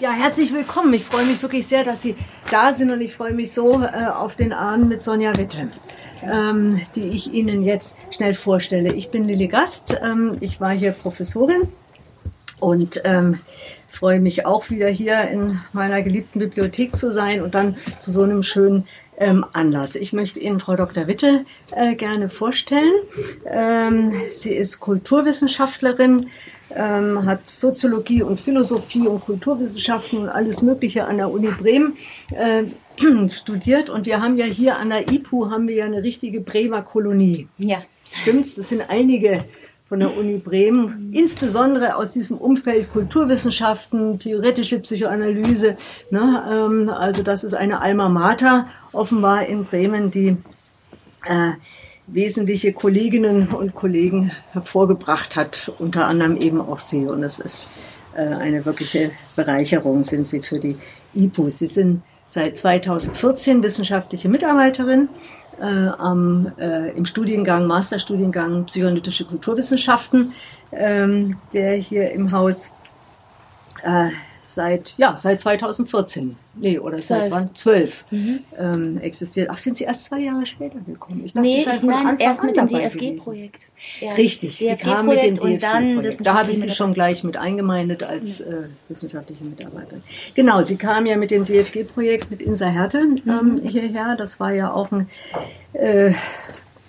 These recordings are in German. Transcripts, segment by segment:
Ja, herzlich willkommen. Ich freue mich wirklich sehr, dass Sie da sind und ich freue mich so äh, auf den Abend mit Sonja Witte, ähm, die ich Ihnen jetzt schnell vorstelle. Ich bin Lilly Gast. Ähm, ich war hier Professorin und ähm, freue mich auch wieder hier in meiner geliebten Bibliothek zu sein und dann zu so einem schönen ähm, Anlass. Ich möchte Ihnen Frau Dr. Witte äh, gerne vorstellen. Ähm, sie ist Kulturwissenschaftlerin, ähm, hat Soziologie und Philosophie und Kulturwissenschaften und alles Mögliche an der Uni Bremen äh, studiert. Und wir haben ja hier an der IPU haben wir ja eine richtige Bremer Kolonie. Ja. Stimmt's? Das sind einige von der Uni Bremen, insbesondere aus diesem Umfeld Kulturwissenschaften, theoretische Psychoanalyse. Ne? Ähm, also das ist eine Alma Mater offenbar in Bremen, die äh, wesentliche Kolleginnen und Kollegen hervorgebracht hat, unter anderem eben auch Sie. Und es ist äh, eine wirkliche Bereicherung, sind Sie für die IPU. Sie sind seit 2014 wissenschaftliche Mitarbeiterin äh, am, äh, im Studiengang, Masterstudiengang Psychoanalytische Kulturwissenschaften, ähm, der hier im Haus äh, seit, ja, seit 2014, nee, oder seit wann? Zwölf mhm. ähm, existiert. Ach, sind Sie erst zwei Jahre später gekommen? Ich dachte, nee, Sie ich von erst mit dem DFG-Projekt. Richtig, DFG Sie kam mit dem DFG-Projekt. Da habe ich Sie schon gleich mit eingemeindet als äh, wissenschaftliche Mitarbeiterin. Genau, Sie kam ja mit dem DFG-Projekt mit Insa Härte ähm, mhm. hierher. Das war ja auch ein äh,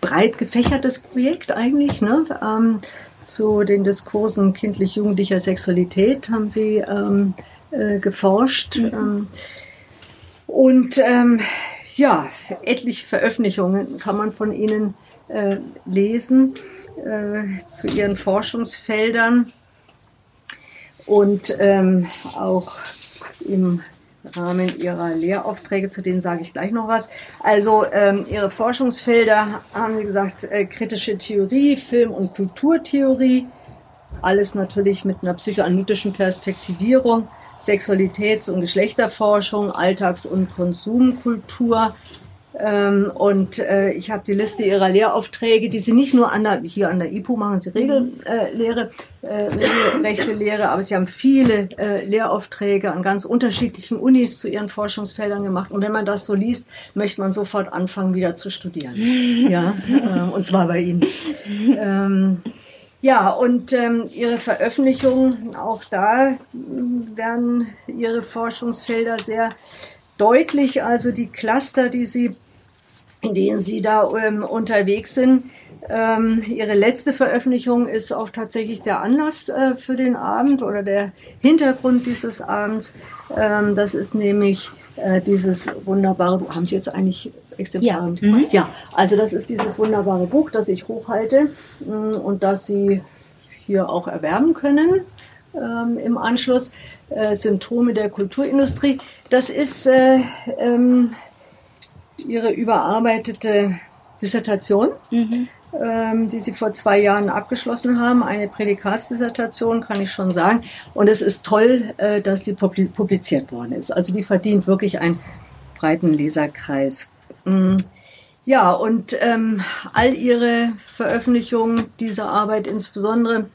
breit gefächertes Projekt eigentlich, ne? Ähm, zu den Diskursen kindlich-jugendlicher Sexualität haben Sie ähm, äh, geforscht. Mhm. Ähm, und ähm, ja, etliche Veröffentlichungen kann man von Ihnen äh, lesen äh, zu Ihren Forschungsfeldern und ähm, auch im Rahmen Ihrer Lehraufträge, zu denen sage ich gleich noch was. Also ähm, Ihre Forschungsfelder haben Sie gesagt, äh, kritische Theorie, Film- und Kulturtheorie, alles natürlich mit einer psychoanalytischen Perspektivierung, Sexualitäts- und Geschlechterforschung, Alltags- und Konsumkultur, und äh, ich habe die Liste ihrer Lehraufträge, die sie nicht nur an der, hier an der IPU machen, sie Regellehre, äh, Regelrechte Lehre, aber sie haben viele äh, Lehraufträge an ganz unterschiedlichen Unis zu ihren Forschungsfeldern gemacht. Und wenn man das so liest, möchte man sofort anfangen, wieder zu studieren. ja, äh, und zwar bei Ihnen. Ähm, ja, und ähm, Ihre Veröffentlichungen, auch da werden Ihre Forschungsfelder sehr deutlich. Also die Cluster, die Sie in denen Sie da ähm, unterwegs sind. Ähm, ihre letzte Veröffentlichung ist auch tatsächlich der Anlass äh, für den Abend oder der Hintergrund dieses Abends. Ähm, das ist nämlich äh, dieses wunderbare Buch. Haben Sie jetzt eigentlich Exemplare ja. Mhm. ja, also das ist dieses wunderbare Buch, das ich hochhalte mh, mm, und das Sie hier auch erwerben können ähm, im Anschluss. Äh, Symptome der Kulturindustrie. Das ist äh, ähm, ihre überarbeitete Dissertation, mhm. ähm, die sie vor zwei Jahren abgeschlossen haben. Eine Prädikatsdissertation, kann ich schon sagen. Und es ist toll, äh, dass sie publiziert worden ist. Also die verdient wirklich einen breiten Leserkreis. Mhm. Ja, und ähm, all ihre Veröffentlichungen dieser Arbeit, insbesondere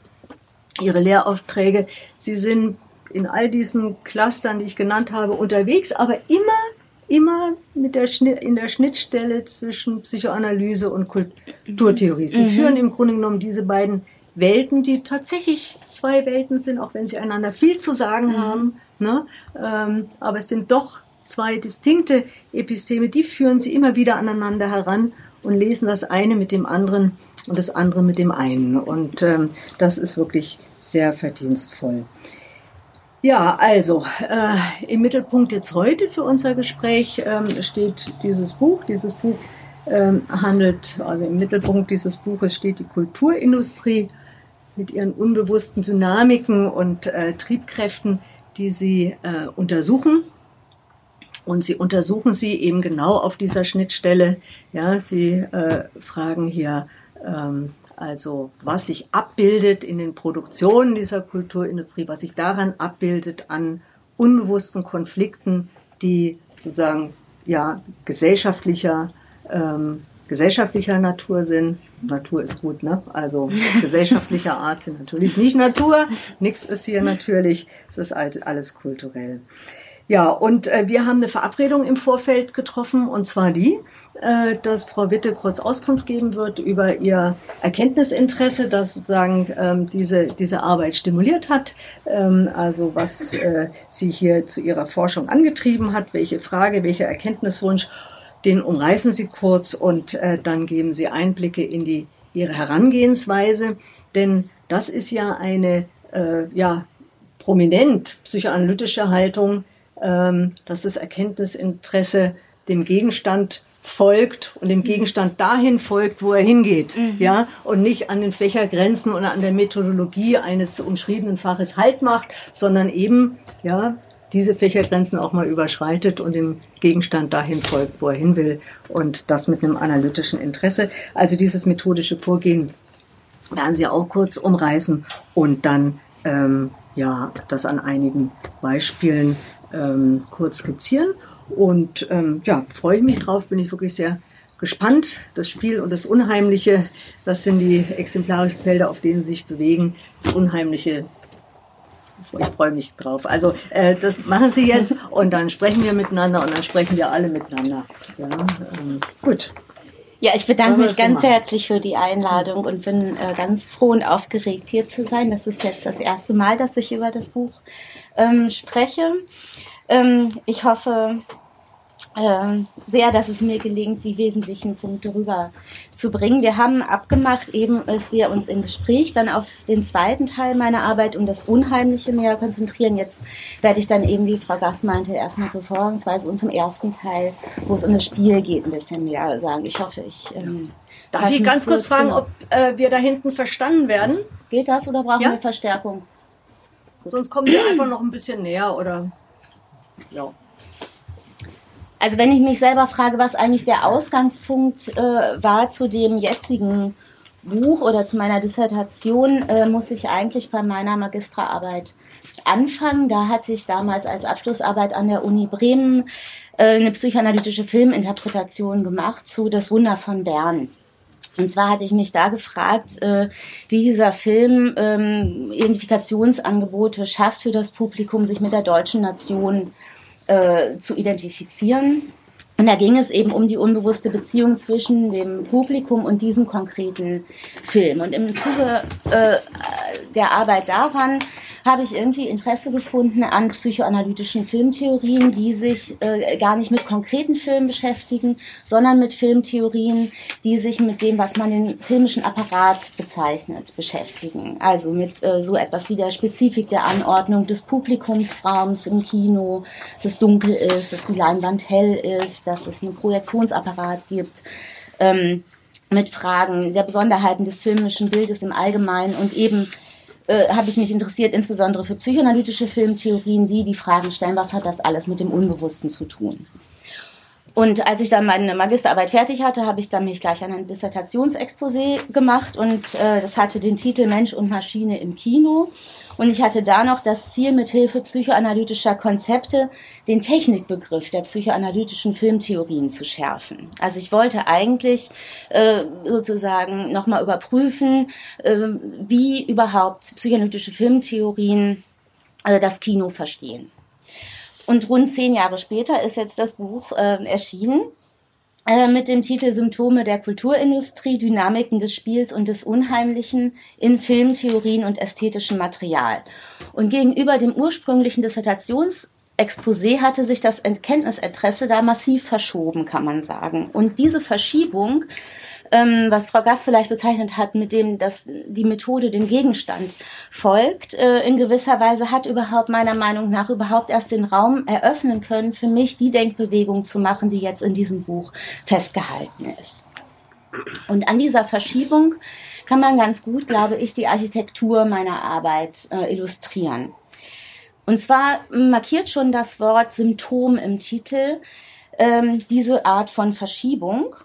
ihre Lehraufträge, sie sind in all diesen Clustern, die ich genannt habe, unterwegs, aber immer immer mit der Schnitt, in der Schnittstelle zwischen Psychoanalyse und Kulturtheorie. Sie mhm. führen im Grunde genommen diese beiden Welten, die tatsächlich zwei Welten sind, auch wenn sie einander viel zu sagen mhm. haben. Ne? Ähm, aber es sind doch zwei distinkte Episteme, die führen sie immer wieder aneinander heran und lesen das eine mit dem anderen und das andere mit dem einen. Und ähm, das ist wirklich sehr verdienstvoll. Ja, also äh, im Mittelpunkt jetzt heute für unser Gespräch ähm, steht dieses Buch. Dieses Buch ähm, handelt, also im Mittelpunkt dieses Buches steht die Kulturindustrie mit ihren unbewussten Dynamiken und äh, Triebkräften, die sie äh, untersuchen. Und sie untersuchen sie eben genau auf dieser Schnittstelle. Ja, sie äh, fragen hier ähm, also was sich abbildet in den Produktionen dieser Kulturindustrie, was sich daran abbildet an unbewussten Konflikten, die sozusagen ja gesellschaftlicher ähm, gesellschaftlicher Natur sind, Natur ist gut, ne? Also gesellschaftlicher Art sind natürlich nicht Natur. Nichts ist hier natürlich. Es ist alles kulturell. Ja, und äh, wir haben eine Verabredung im Vorfeld getroffen, und zwar die, äh, dass Frau Witte kurz Auskunft geben wird über ihr Erkenntnisinteresse, das sozusagen ähm, diese, diese Arbeit stimuliert hat, ähm, also was äh, sie hier zu ihrer Forschung angetrieben hat, welche Frage, welcher Erkenntniswunsch, den umreißen Sie kurz und äh, dann geben Sie Einblicke in die, ihre Herangehensweise, denn das ist ja eine äh, ja, prominent psychoanalytische Haltung, dass das Erkenntnisinteresse dem Gegenstand folgt und dem Gegenstand dahin folgt, wo er hingeht, mhm. ja, und nicht an den Fächergrenzen oder an der Methodologie eines umschriebenen Faches Halt macht, sondern eben, ja, diese Fächergrenzen auch mal überschreitet und dem Gegenstand dahin folgt, wo er hin will und das mit einem analytischen Interesse. Also dieses methodische Vorgehen werden Sie auch kurz umreißen und dann ähm, ja das an einigen Beispielen ähm, kurz skizzieren. Und ähm, ja, freue ich mich drauf, bin ich wirklich sehr gespannt. Das Spiel und das Unheimliche, das sind die exemplarischen Felder, auf denen sie sich bewegen. Das Unheimliche, ich freue mich drauf. Also äh, das machen sie jetzt und dann sprechen wir miteinander und dann sprechen wir alle miteinander. Ja, ähm, gut. Ja, ich bedanke mich ganz herzlich für die Einladung und bin äh, ganz froh und aufgeregt, hier zu sein. Das ist jetzt das erste Mal, dass ich über das Buch ähm, spreche. Ähm, ich hoffe ähm, sehr, dass es mir gelingt, die wesentlichen Punkte rüberzubringen. Wir haben abgemacht, eben, dass wir uns im Gespräch dann auf den zweiten Teil meiner Arbeit um das Unheimliche mehr konzentrieren. Jetzt werde ich dann eben, wie Frau Gass meinte, erstmal zur Vorgangsweise und zum ersten Teil, wo es um das Spiel geht, ein bisschen mehr sagen. Ich hoffe, ich. Ähm, Darf ich ganz kurz fragen, ob äh, wir da hinten verstanden werden? Geht das oder brauchen ja? wir Verstärkung? Sonst kommen wir einfach noch ein bisschen näher oder. Ja. Also wenn ich mich selber frage, was eigentlich der Ausgangspunkt äh, war zu dem jetzigen Buch oder zu meiner Dissertation, äh, muss ich eigentlich bei meiner Magisterarbeit anfangen. Da hatte ich damals als Abschlussarbeit an der Uni Bremen äh, eine psychoanalytische Filminterpretation gemacht zu Das Wunder von Bern. Und zwar hatte ich mich da gefragt, äh, wie dieser Film ähm, Identifikationsangebote schafft für das Publikum, sich mit der deutschen Nation äh, zu identifizieren. Und da ging es eben um die unbewusste Beziehung zwischen dem Publikum und diesem konkreten Film. Und im Zuge äh, der Arbeit daran habe ich irgendwie Interesse gefunden an psychoanalytischen Filmtheorien, die sich äh, gar nicht mit konkreten Filmen beschäftigen, sondern mit Filmtheorien, die sich mit dem, was man den filmischen Apparat bezeichnet, beschäftigen. Also mit äh, so etwas wie der Spezifik der Anordnung des Publikumsraums im Kino, dass es dunkel ist, dass die Leinwand hell ist, dass es einen Projektionsapparat gibt. Ähm, mit Fragen der Besonderheiten des filmischen Bildes im Allgemeinen und eben äh, habe ich mich interessiert, insbesondere für psychoanalytische Filmtheorien, die die Fragen stellen, was hat das alles mit dem Unbewussten zu tun. Und als ich dann meine Magisterarbeit fertig hatte, habe ich dann mich gleich an ein Dissertationsexposé gemacht und äh, das hatte den Titel Mensch und Maschine im Kino. Und ich hatte da noch das Ziel, mithilfe psychoanalytischer Konzepte den Technikbegriff der psychoanalytischen Filmtheorien zu schärfen. Also ich wollte eigentlich äh, sozusagen nochmal überprüfen, äh, wie überhaupt psychoanalytische Filmtheorien äh, das Kino verstehen. Und rund zehn Jahre später ist jetzt das Buch äh, erschienen mit dem Titel Symptome der Kulturindustrie, Dynamiken des Spiels und des Unheimlichen in Filmtheorien und ästhetischem Material. Und gegenüber dem ursprünglichen Dissertationsexposé hatte sich das Erkenntnisinteresse da massiv verschoben, kann man sagen. Und diese Verschiebung ähm, was Frau Gass vielleicht bezeichnet hat, mit dem, dass die Methode dem Gegenstand folgt, äh, in gewisser Weise hat überhaupt meiner Meinung nach überhaupt erst den Raum eröffnen können, für mich die Denkbewegung zu machen, die jetzt in diesem Buch festgehalten ist. Und an dieser Verschiebung kann man ganz gut, glaube ich, die Architektur meiner Arbeit äh, illustrieren. Und zwar markiert schon das Wort Symptom im Titel ähm, diese Art von Verschiebung.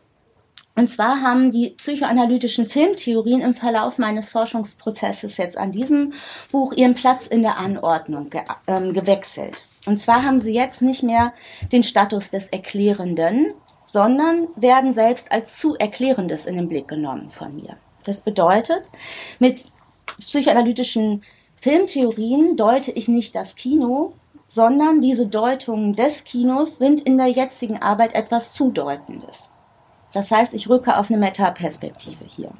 Und zwar haben die psychoanalytischen Filmtheorien im Verlauf meines Forschungsprozesses jetzt an diesem Buch ihren Platz in der Anordnung ge äh, gewechselt. Und zwar haben sie jetzt nicht mehr den Status des Erklärenden, sondern werden selbst als zu Erklärendes in den Blick genommen von mir. Das bedeutet, mit psychoanalytischen Filmtheorien deute ich nicht das Kino, sondern diese Deutungen des Kinos sind in der jetzigen Arbeit etwas Zudeutendes. Das heißt, ich rücke auf eine Metaperspektive hier.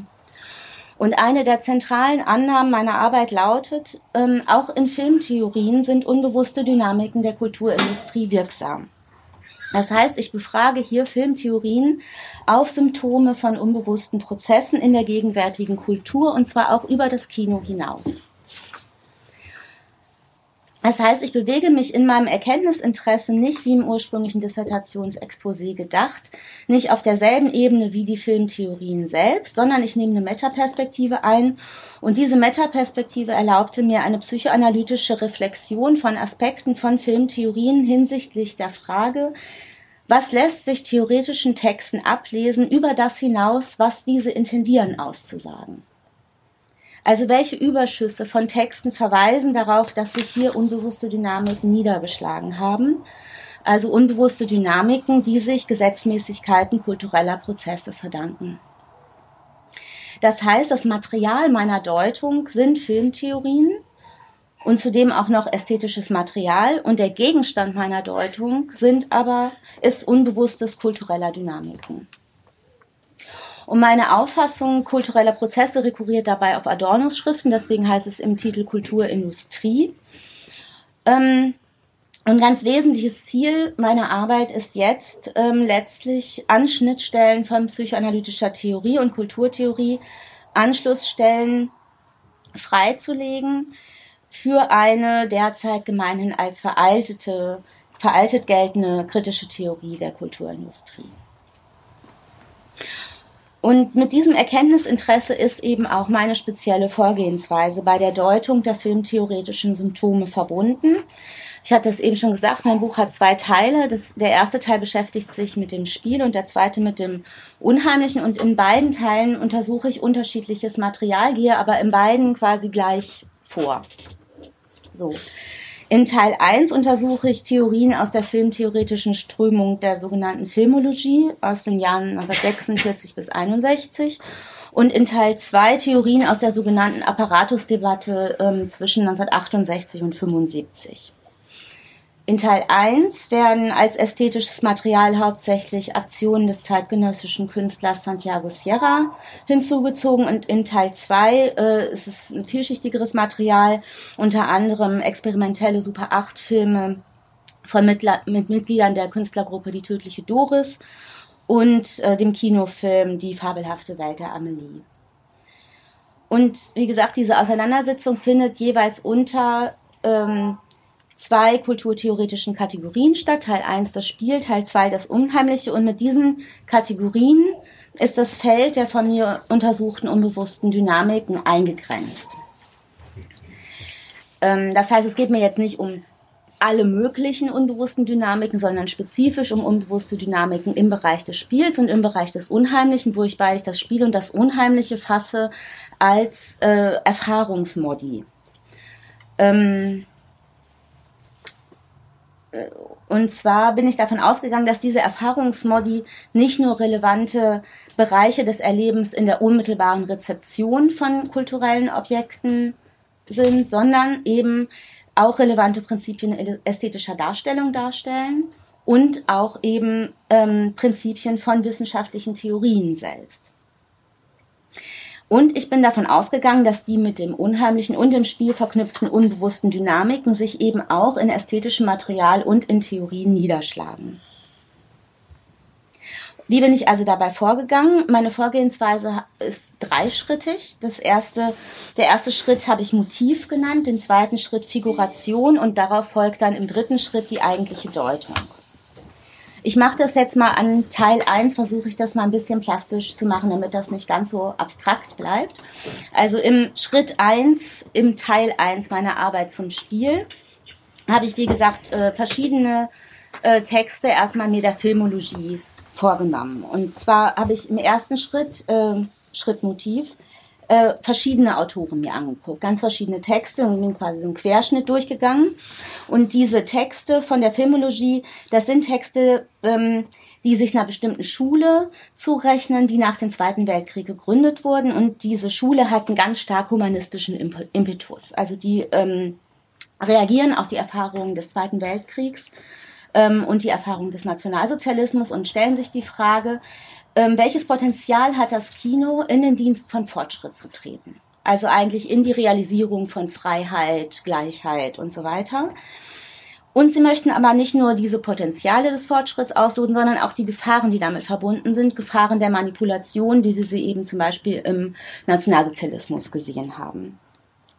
Und eine der zentralen Annahmen meiner Arbeit lautet, ähm, auch in Filmtheorien sind unbewusste Dynamiken der Kulturindustrie wirksam. Das heißt, ich befrage hier Filmtheorien auf Symptome von unbewussten Prozessen in der gegenwärtigen Kultur und zwar auch über das Kino hinaus. Das heißt, ich bewege mich in meinem Erkenntnisinteresse nicht wie im ursprünglichen Dissertationsexposé gedacht, nicht auf derselben Ebene wie die Filmtheorien selbst, sondern ich nehme eine Metaperspektive ein und diese Metaperspektive erlaubte mir eine psychoanalytische Reflexion von Aspekten von Filmtheorien hinsichtlich der Frage, was lässt sich theoretischen Texten ablesen über das hinaus, was diese intendieren auszusagen. Also welche Überschüsse von Texten verweisen darauf, dass sich hier unbewusste Dynamiken niedergeschlagen haben? Also unbewusste Dynamiken, die sich Gesetzmäßigkeiten kultureller Prozesse verdanken. Das heißt, das Material meiner Deutung sind Filmtheorien und zudem auch noch ästhetisches Material und der Gegenstand meiner Deutung sind aber ist unbewusstes kultureller Dynamiken. Und meine Auffassung kultureller Prozesse rekurriert dabei auf Adornos Schriften, deswegen heißt es im Titel Kulturindustrie. Ähm, ein ganz wesentliches Ziel meiner Arbeit ist jetzt ähm, letztlich an Schnittstellen von psychoanalytischer Theorie und Kulturtheorie Anschlussstellen freizulegen für eine derzeit gemeinhin als veraltete, veraltet geltende kritische Theorie der Kulturindustrie. Und mit diesem Erkenntnisinteresse ist eben auch meine spezielle Vorgehensweise bei der Deutung der filmtheoretischen Symptome verbunden. Ich hatte es eben schon gesagt, mein Buch hat zwei Teile. Das, der erste Teil beschäftigt sich mit dem Spiel und der zweite mit dem Unheimlichen. Und in beiden Teilen untersuche ich unterschiedliches Material, gehe aber in beiden quasi gleich vor. So. In Teil 1 untersuche ich Theorien aus der filmtheoretischen Strömung der sogenannten Filmologie aus den Jahren 1946 bis 61 und in Teil 2 Theorien aus der sogenannten Apparatusdebatte ähm, zwischen 1968 und 75. In Teil 1 werden als ästhetisches Material hauptsächlich Aktionen des zeitgenössischen Künstlers Santiago Sierra hinzugezogen und in Teil 2 äh, ist es ein vielschichtigeres Material, unter anderem experimentelle Super 8 Filme von Mitla mit Mitgliedern der Künstlergruppe Die tödliche Doris und äh, dem Kinofilm Die fabelhafte Welt der Amelie. Und wie gesagt, diese Auseinandersetzung findet jeweils unter ähm, zwei kulturtheoretischen Kategorien statt. Teil 1 das Spiel, Teil 2 das Unheimliche. Und mit diesen Kategorien ist das Feld der von mir untersuchten unbewussten Dynamiken eingegrenzt. Ähm, das heißt, es geht mir jetzt nicht um alle möglichen unbewussten Dynamiken, sondern spezifisch um unbewusste Dynamiken im Bereich des Spiels und im Bereich des Unheimlichen, wo ich beide das Spiel und das Unheimliche fasse als äh, Erfahrungsmodi. Ähm, und zwar bin ich davon ausgegangen, dass diese Erfahrungsmodi nicht nur relevante Bereiche des Erlebens in der unmittelbaren Rezeption von kulturellen Objekten sind, sondern eben auch relevante Prinzipien ästhetischer Darstellung darstellen und auch eben ähm, Prinzipien von wissenschaftlichen Theorien selbst. Und ich bin davon ausgegangen, dass die mit dem unheimlichen und dem Spiel verknüpften unbewussten Dynamiken sich eben auch in ästhetischem Material und in Theorien niederschlagen. Wie bin ich also dabei vorgegangen? Meine Vorgehensweise ist dreischrittig. Das erste, der erste Schritt habe ich Motiv genannt, den zweiten Schritt Figuration und darauf folgt dann im dritten Schritt die eigentliche Deutung. Ich mache das jetzt mal an Teil 1, versuche ich das mal ein bisschen plastisch zu machen, damit das nicht ganz so abstrakt bleibt. Also im Schritt 1, im Teil 1 meiner Arbeit zum Spiel, habe ich, wie gesagt, äh, verschiedene äh, Texte erstmal mir der Filmologie vorgenommen. Und zwar habe ich im ersten Schritt, äh, Schritt Motiv, äh, verschiedene Autoren mir angeguckt, ganz verschiedene Texte und bin quasi so einen Querschnitt durchgegangen. Und diese Texte von der Filmologie, das sind Texte, ähm, die sich einer bestimmten Schule zurechnen, die nach dem Zweiten Weltkrieg gegründet wurden. Und diese Schule hat einen ganz stark humanistischen Impetus. Also die ähm, reagieren auf die Erfahrungen des Zweiten Weltkriegs ähm, und die Erfahrungen des Nationalsozialismus und stellen sich die Frage, ähm, welches Potenzial hat das Kino, in den Dienst von Fortschritt zu treten? Also eigentlich in die Realisierung von Freiheit, Gleichheit und so weiter. Und sie möchten aber nicht nur diese Potenziale des Fortschritts ausloten, sondern auch die Gefahren, die damit verbunden sind, Gefahren der Manipulation, wie sie sie eben zum Beispiel im Nationalsozialismus gesehen haben.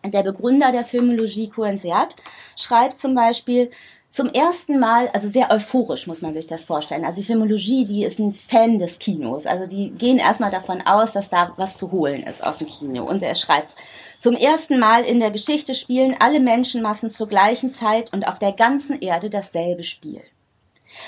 Der Begründer der Filmologie Cohen Seat schreibt zum Beispiel, zum ersten Mal, also sehr euphorisch muss man sich das vorstellen. Also die Filmologie, die ist ein Fan des Kinos. Also die gehen erstmal davon aus, dass da was zu holen ist aus dem Kino. Und er schreibt, zum ersten Mal in der Geschichte spielen alle Menschenmassen zur gleichen Zeit und auf der ganzen Erde dasselbe Spiel.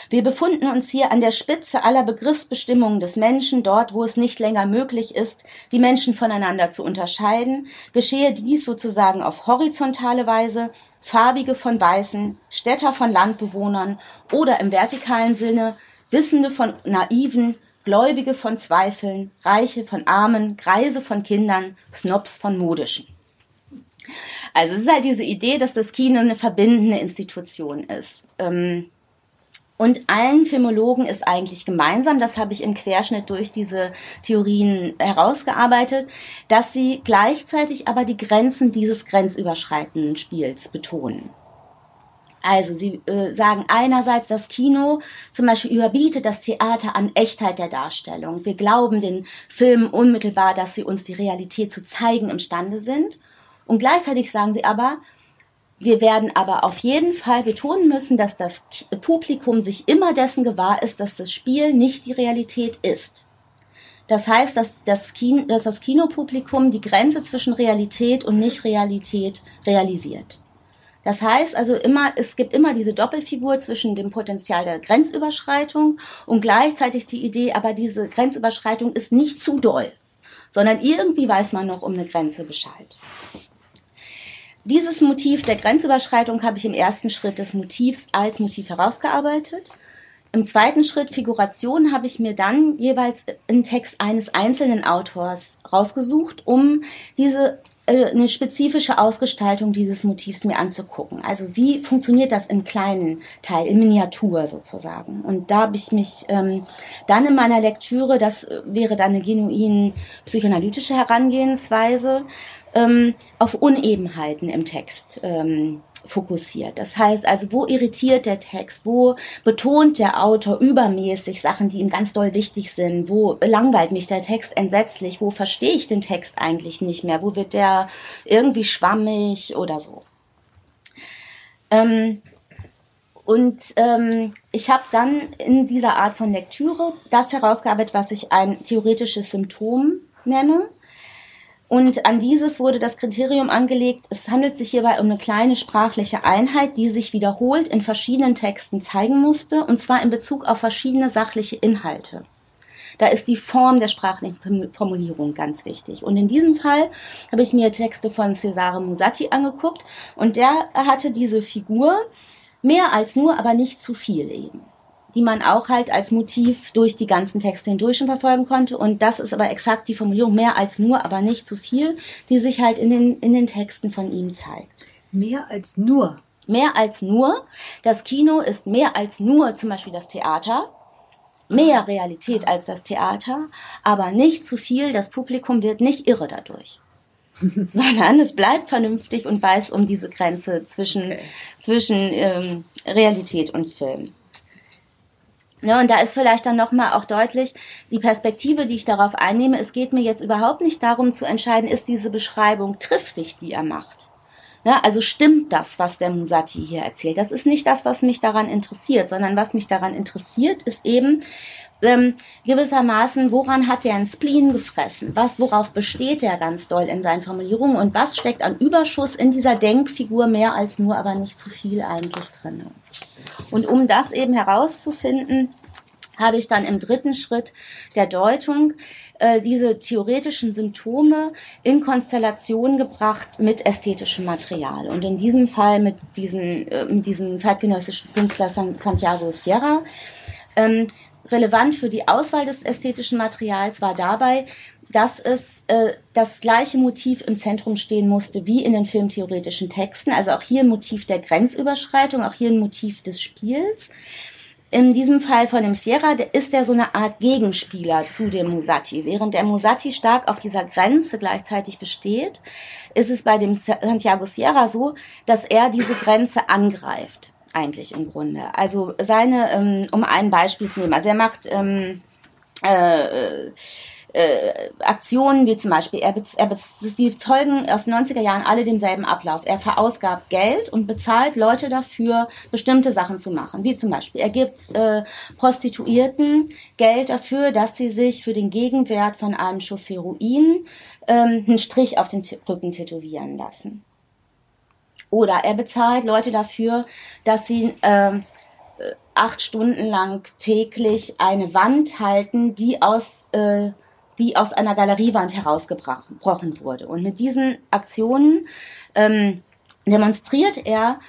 Wir befunden uns hier an der Spitze aller Begriffsbestimmungen des Menschen, dort, wo es nicht länger möglich ist, die Menschen voneinander zu unterscheiden, geschehe dies sozusagen auf horizontale Weise, Farbige von Weißen, Städter von Landbewohnern oder im vertikalen Sinne Wissende von Naiven, Gläubige von Zweifeln, Reiche von Armen, Greise von Kindern, Snobs von Modischen. Also es ist halt diese Idee, dass das Kino eine verbindende Institution ist. Ähm, und allen Filmologen ist eigentlich gemeinsam, das habe ich im Querschnitt durch diese Theorien herausgearbeitet, dass sie gleichzeitig aber die Grenzen dieses grenzüberschreitenden Spiels betonen. Also sie äh, sagen einerseits, das Kino zum Beispiel überbietet das Theater an Echtheit der Darstellung. Wir glauben den Filmen unmittelbar, dass sie uns die Realität zu zeigen imstande sind. Und gleichzeitig sagen sie aber, wir werden aber auf jeden Fall betonen müssen, dass das Publikum sich immer dessen gewahr ist, dass das Spiel nicht die Realität ist. Das heißt, dass das, Kino, dass das Kinopublikum die Grenze zwischen Realität und Nicht-Realität realisiert. Das heißt also immer, es gibt immer diese Doppelfigur zwischen dem Potenzial der Grenzüberschreitung und gleichzeitig die Idee, aber diese Grenzüberschreitung ist nicht zu doll, sondern irgendwie weiß man noch um eine Grenze Bescheid. Dieses Motiv der Grenzüberschreitung habe ich im ersten Schritt des Motivs als Motiv herausgearbeitet. Im zweiten Schritt Figuration habe ich mir dann jeweils einen Text eines einzelnen Autors rausgesucht, um diese äh, eine spezifische Ausgestaltung dieses Motivs mir anzugucken. Also wie funktioniert das im kleinen Teil, in Miniatur sozusagen. Und da habe ich mich ähm, dann in meiner Lektüre, das wäre dann eine genuin psychoanalytische Herangehensweise, ähm, auf Unebenheiten im Text ähm, fokussiert. Das heißt also, wo irritiert der Text, wo betont der Autor übermäßig Sachen, die ihm ganz doll wichtig sind, wo langweilt mich der Text entsetzlich, wo verstehe ich den Text eigentlich nicht mehr, wo wird der irgendwie schwammig oder so. Ähm, und ähm, ich habe dann in dieser Art von Lektüre das herausgearbeitet, was ich ein theoretisches Symptom nenne. Und an dieses wurde das Kriterium angelegt, es handelt sich hierbei um eine kleine sprachliche Einheit, die sich wiederholt in verschiedenen Texten zeigen musste, und zwar in Bezug auf verschiedene sachliche Inhalte. Da ist die Form der sprachlichen Formulierung ganz wichtig. Und in diesem Fall habe ich mir Texte von Cesare Musatti angeguckt und der hatte diese Figur mehr als nur, aber nicht zu viel eben die man auch halt als Motiv durch die ganzen Texte hindurch schon verfolgen konnte. Und das ist aber exakt die Formulierung mehr als nur, aber nicht zu viel, die sich halt in den, in den Texten von ihm zeigt. Mehr als nur. Mehr als nur. Das Kino ist mehr als nur zum Beispiel das Theater. Mehr Realität als das Theater, aber nicht zu viel. Das Publikum wird nicht irre dadurch. sondern es bleibt vernünftig und weiß um diese Grenze zwischen, okay. zwischen ähm, Realität und Film. Ja, und da ist vielleicht dann nochmal auch deutlich, die Perspektive, die ich darauf einnehme, es geht mir jetzt überhaupt nicht darum zu entscheiden, ist diese Beschreibung triftig, die er macht. Ja, also stimmt das, was der Musati hier erzählt? Das ist nicht das, was mich daran interessiert, sondern was mich daran interessiert, ist eben ähm, gewissermaßen, woran hat er ein Spleen gefressen? Was, worauf besteht er ganz doll in seinen Formulierungen? Und was steckt an Überschuss in dieser Denkfigur mehr als nur, aber nicht zu viel eigentlich drin? Und um das eben herauszufinden, habe ich dann im dritten Schritt der Deutung äh, diese theoretischen Symptome in Konstellation gebracht mit ästhetischem Material. Und in diesem Fall mit, diesen, äh, mit diesem zeitgenössischen Künstler Santiago Sierra. Ähm, relevant für die Auswahl des ästhetischen Materials war dabei, dass es äh, das gleiche Motiv im Zentrum stehen musste wie in den filmtheoretischen Texten. Also auch hier ein Motiv der Grenzüberschreitung, auch hier ein Motiv des Spiels in diesem Fall von dem Sierra ist er so eine Art Gegenspieler zu dem Musatti. Während der Musatti stark auf dieser Grenze gleichzeitig besteht, ist es bei dem Santiago Sierra so, dass er diese Grenze angreift, eigentlich im Grunde. Also seine, ähm, um ein Beispiel zu nehmen, also er macht ähm, äh, äh, Aktionen, wie zum Beispiel, er, er, die folgen aus den 90er Jahren alle demselben Ablauf. Er verausgabt Geld und bezahlt Leute dafür, bestimmte Sachen zu machen. Wie zum Beispiel, er gibt äh, Prostituierten Geld dafür, dass sie sich für den Gegenwert von einem Schuss Heroin ähm, einen Strich auf den Rücken tätowieren lassen. Oder er bezahlt Leute dafür, dass sie äh, acht Stunden lang täglich eine Wand halten, die aus äh, die aus einer Galeriewand herausgebrochen wurde. Und mit diesen Aktionen ähm, demonstriert er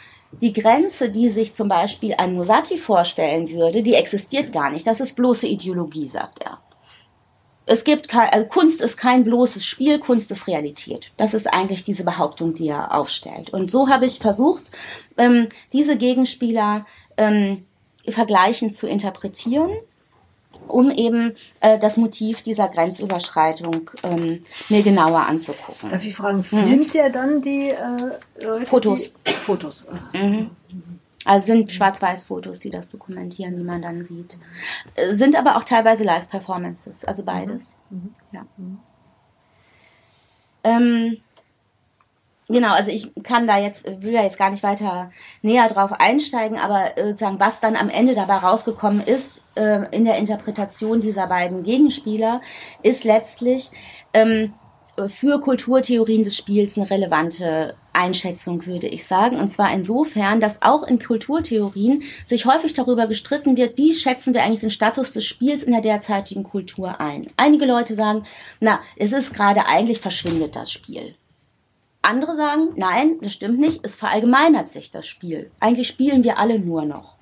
die Grenze, die sich zum Beispiel ein Musati vorstellen würde, die existiert gar nicht. Das ist bloße Ideologie, sagt er. Es gibt kein, also Kunst ist kein bloßes Spiel, Kunst ist Realität. Das ist eigentlich diese Behauptung, die er aufstellt. Und so habe ich versucht, ähm, diese Gegenspieler ähm, vergleichend zu interpretieren um eben äh, das Motiv dieser Grenzüberschreitung ähm, mir genauer anzugucken. Darf ich fragen, filmt mhm. er dann die äh, Leute? Fotos. Die, Fotos. Mhm. Also sind Schwarz-Weiß-Fotos, die das dokumentieren, die man dann sieht. Äh, sind aber auch teilweise Live-Performances, also beides. Mhm. mhm. Ja. Ähm, Genau, also ich kann da jetzt, will da jetzt gar nicht weiter näher drauf einsteigen, aber äh, sozusagen, was dann am Ende dabei rausgekommen ist äh, in der Interpretation dieser beiden Gegenspieler, ist letztlich ähm, für Kulturtheorien des Spiels eine relevante Einschätzung, würde ich sagen. Und zwar insofern, dass auch in Kulturtheorien sich häufig darüber gestritten wird, wie schätzen wir eigentlich den Status des Spiels in der derzeitigen Kultur ein. Einige Leute sagen, na, es ist gerade eigentlich verschwindet das Spiel. Andere sagen, nein, das stimmt nicht, es verallgemeinert sich das Spiel. Eigentlich spielen wir alle nur noch.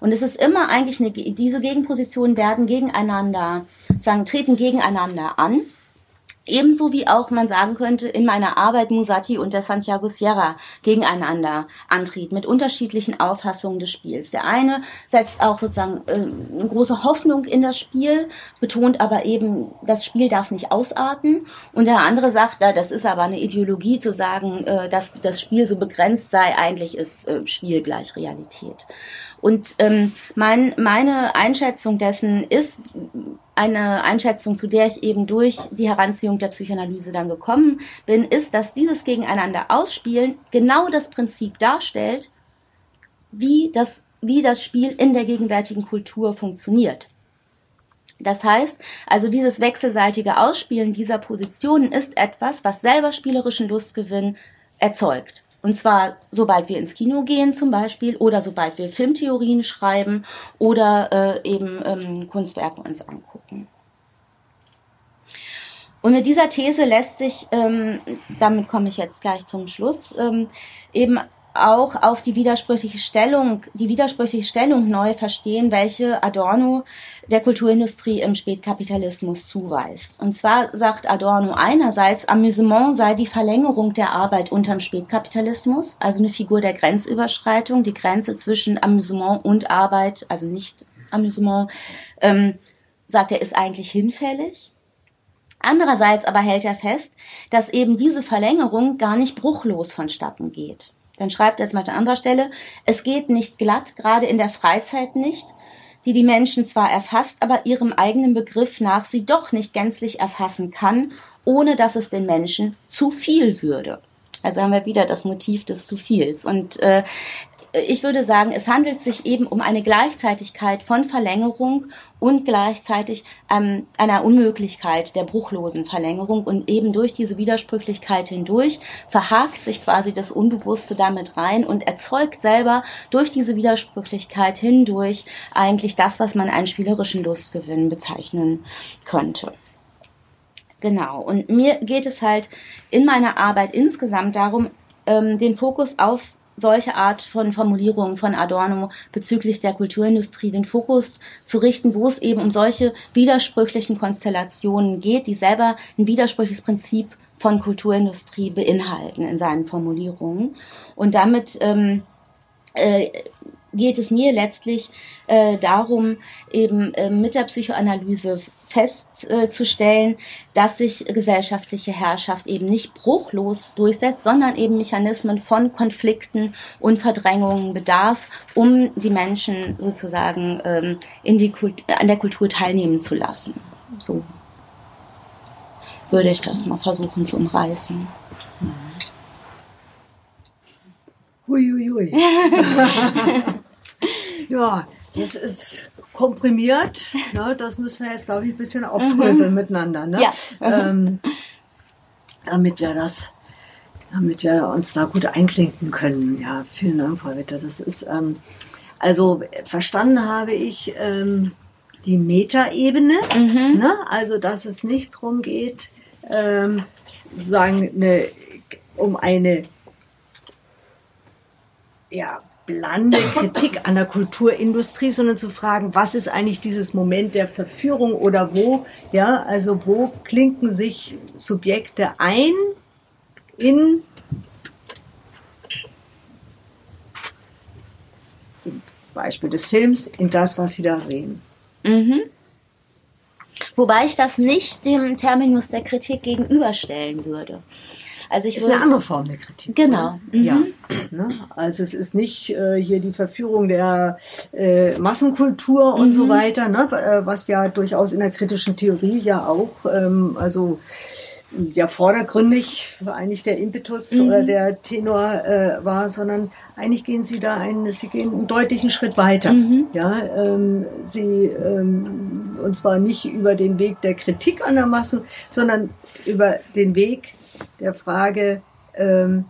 Und es ist immer eigentlich eine, diese Gegenpositionen werden gegeneinander, sagen, treten gegeneinander an. Ebenso wie auch man sagen könnte, in meiner Arbeit Musati und der Santiago Sierra gegeneinander antreten, mit unterschiedlichen Auffassungen des Spiels. Der eine setzt auch sozusagen äh, eine große Hoffnung in das Spiel, betont aber eben, das Spiel darf nicht ausarten. Und der andere sagt, na, das ist aber eine Ideologie zu sagen, äh, dass das Spiel so begrenzt sei, eigentlich ist äh, Spiel gleich Realität. Und ähm, mein, meine Einschätzung dessen ist eine Einschätzung, zu der ich eben durch die Heranziehung der Psychoanalyse dann gekommen bin, ist, dass dieses Gegeneinander ausspielen genau das Prinzip darstellt, wie das, wie das Spiel in der gegenwärtigen Kultur funktioniert. Das heißt, also dieses wechselseitige Ausspielen dieser Positionen ist etwas, was selber spielerischen Lustgewinn erzeugt. Und zwar, sobald wir ins Kino gehen zum Beispiel oder sobald wir Filmtheorien schreiben oder äh, eben ähm, Kunstwerke uns angucken. Und mit dieser These lässt sich, ähm, damit komme ich jetzt gleich zum Schluss, ähm, eben auch auf die widersprüchliche Stellung, die widersprüchliche Stellung neu verstehen, welche Adorno der Kulturindustrie im Spätkapitalismus zuweist. Und zwar sagt Adorno einerseits, Amüsement sei die Verlängerung der Arbeit unterm Spätkapitalismus, also eine Figur der Grenzüberschreitung, die Grenze zwischen Amüsement und Arbeit, also nicht Amüsement, ähm, sagt er, ist eigentlich hinfällig. Andererseits aber hält er fest, dass eben diese Verlängerung gar nicht bruchlos vonstatten geht. Dann schreibt er jetzt mal an anderer Stelle, es geht nicht glatt, gerade in der Freizeit nicht, die die Menschen zwar erfasst, aber ihrem eigenen Begriff nach sie doch nicht gänzlich erfassen kann, ohne dass es den Menschen zu viel würde. Also haben wir wieder das Motiv des zu viels. Und äh, ich würde sagen, es handelt sich eben um eine Gleichzeitigkeit von Verlängerung und gleichzeitig ähm, einer Unmöglichkeit der bruchlosen Verlängerung. Und eben durch diese Widersprüchlichkeit hindurch verhakt sich quasi das Unbewusste damit rein und erzeugt selber durch diese Widersprüchlichkeit hindurch eigentlich das, was man einen spielerischen Lustgewinn bezeichnen könnte. Genau. Und mir geht es halt in meiner Arbeit insgesamt darum, ähm, den Fokus auf solche Art von Formulierungen von Adorno bezüglich der Kulturindustrie den Fokus zu richten, wo es eben um solche widersprüchlichen Konstellationen geht, die selber ein widersprüchliches Prinzip von Kulturindustrie beinhalten in seinen Formulierungen. Und damit ähm, äh, geht es mir letztlich äh, darum, eben äh, mit der Psychoanalyse festzustellen, dass sich gesellschaftliche Herrschaft eben nicht bruchlos durchsetzt, sondern eben Mechanismen von Konflikten und Verdrängungen bedarf, um die Menschen sozusagen ähm, in die Kult an der Kultur teilnehmen zu lassen. So würde ich das mal versuchen zu umreißen. Huiuiui. ja, das ist komprimiert. Ne? Das müssen wir jetzt, glaube ich, ein bisschen aufdröseln mhm. miteinander. Ne? Ja. Ähm, damit wir das, damit wir uns da gut einklinken können. Ja, vielen Dank, Frau Witter. Das ist, ähm, also verstanden habe ich ähm, die Metaebene, mhm. ne? also dass es nicht darum geht, ähm, sozusagen eine, um eine ja, blande Kritik an der Kulturindustrie, sondern zu fragen, was ist eigentlich dieses Moment der Verführung oder wo, ja, also wo klinken sich Subjekte ein in Beispiel des Films, in das, was sie da sehen. Mhm. Wobei ich das nicht dem Terminus der Kritik gegenüberstellen würde. Also ich ist eine andere Form der Kritik. Genau. Mhm. Ja. Ne? Also es ist nicht äh, hier die Verführung der äh, Massenkultur und mhm. so weiter, ne? Äh, was ja durchaus in der kritischen Theorie ja auch, ähm, also ja vordergründig eigentlich der Impetus mhm. oder der Tenor äh, war, sondern eigentlich gehen sie da einen, sie gehen einen deutlichen Schritt weiter. Mhm. Ja, ähm, sie ähm, und zwar nicht über den Weg der Kritik an der Massen, sondern über den Weg der Frage, ähm,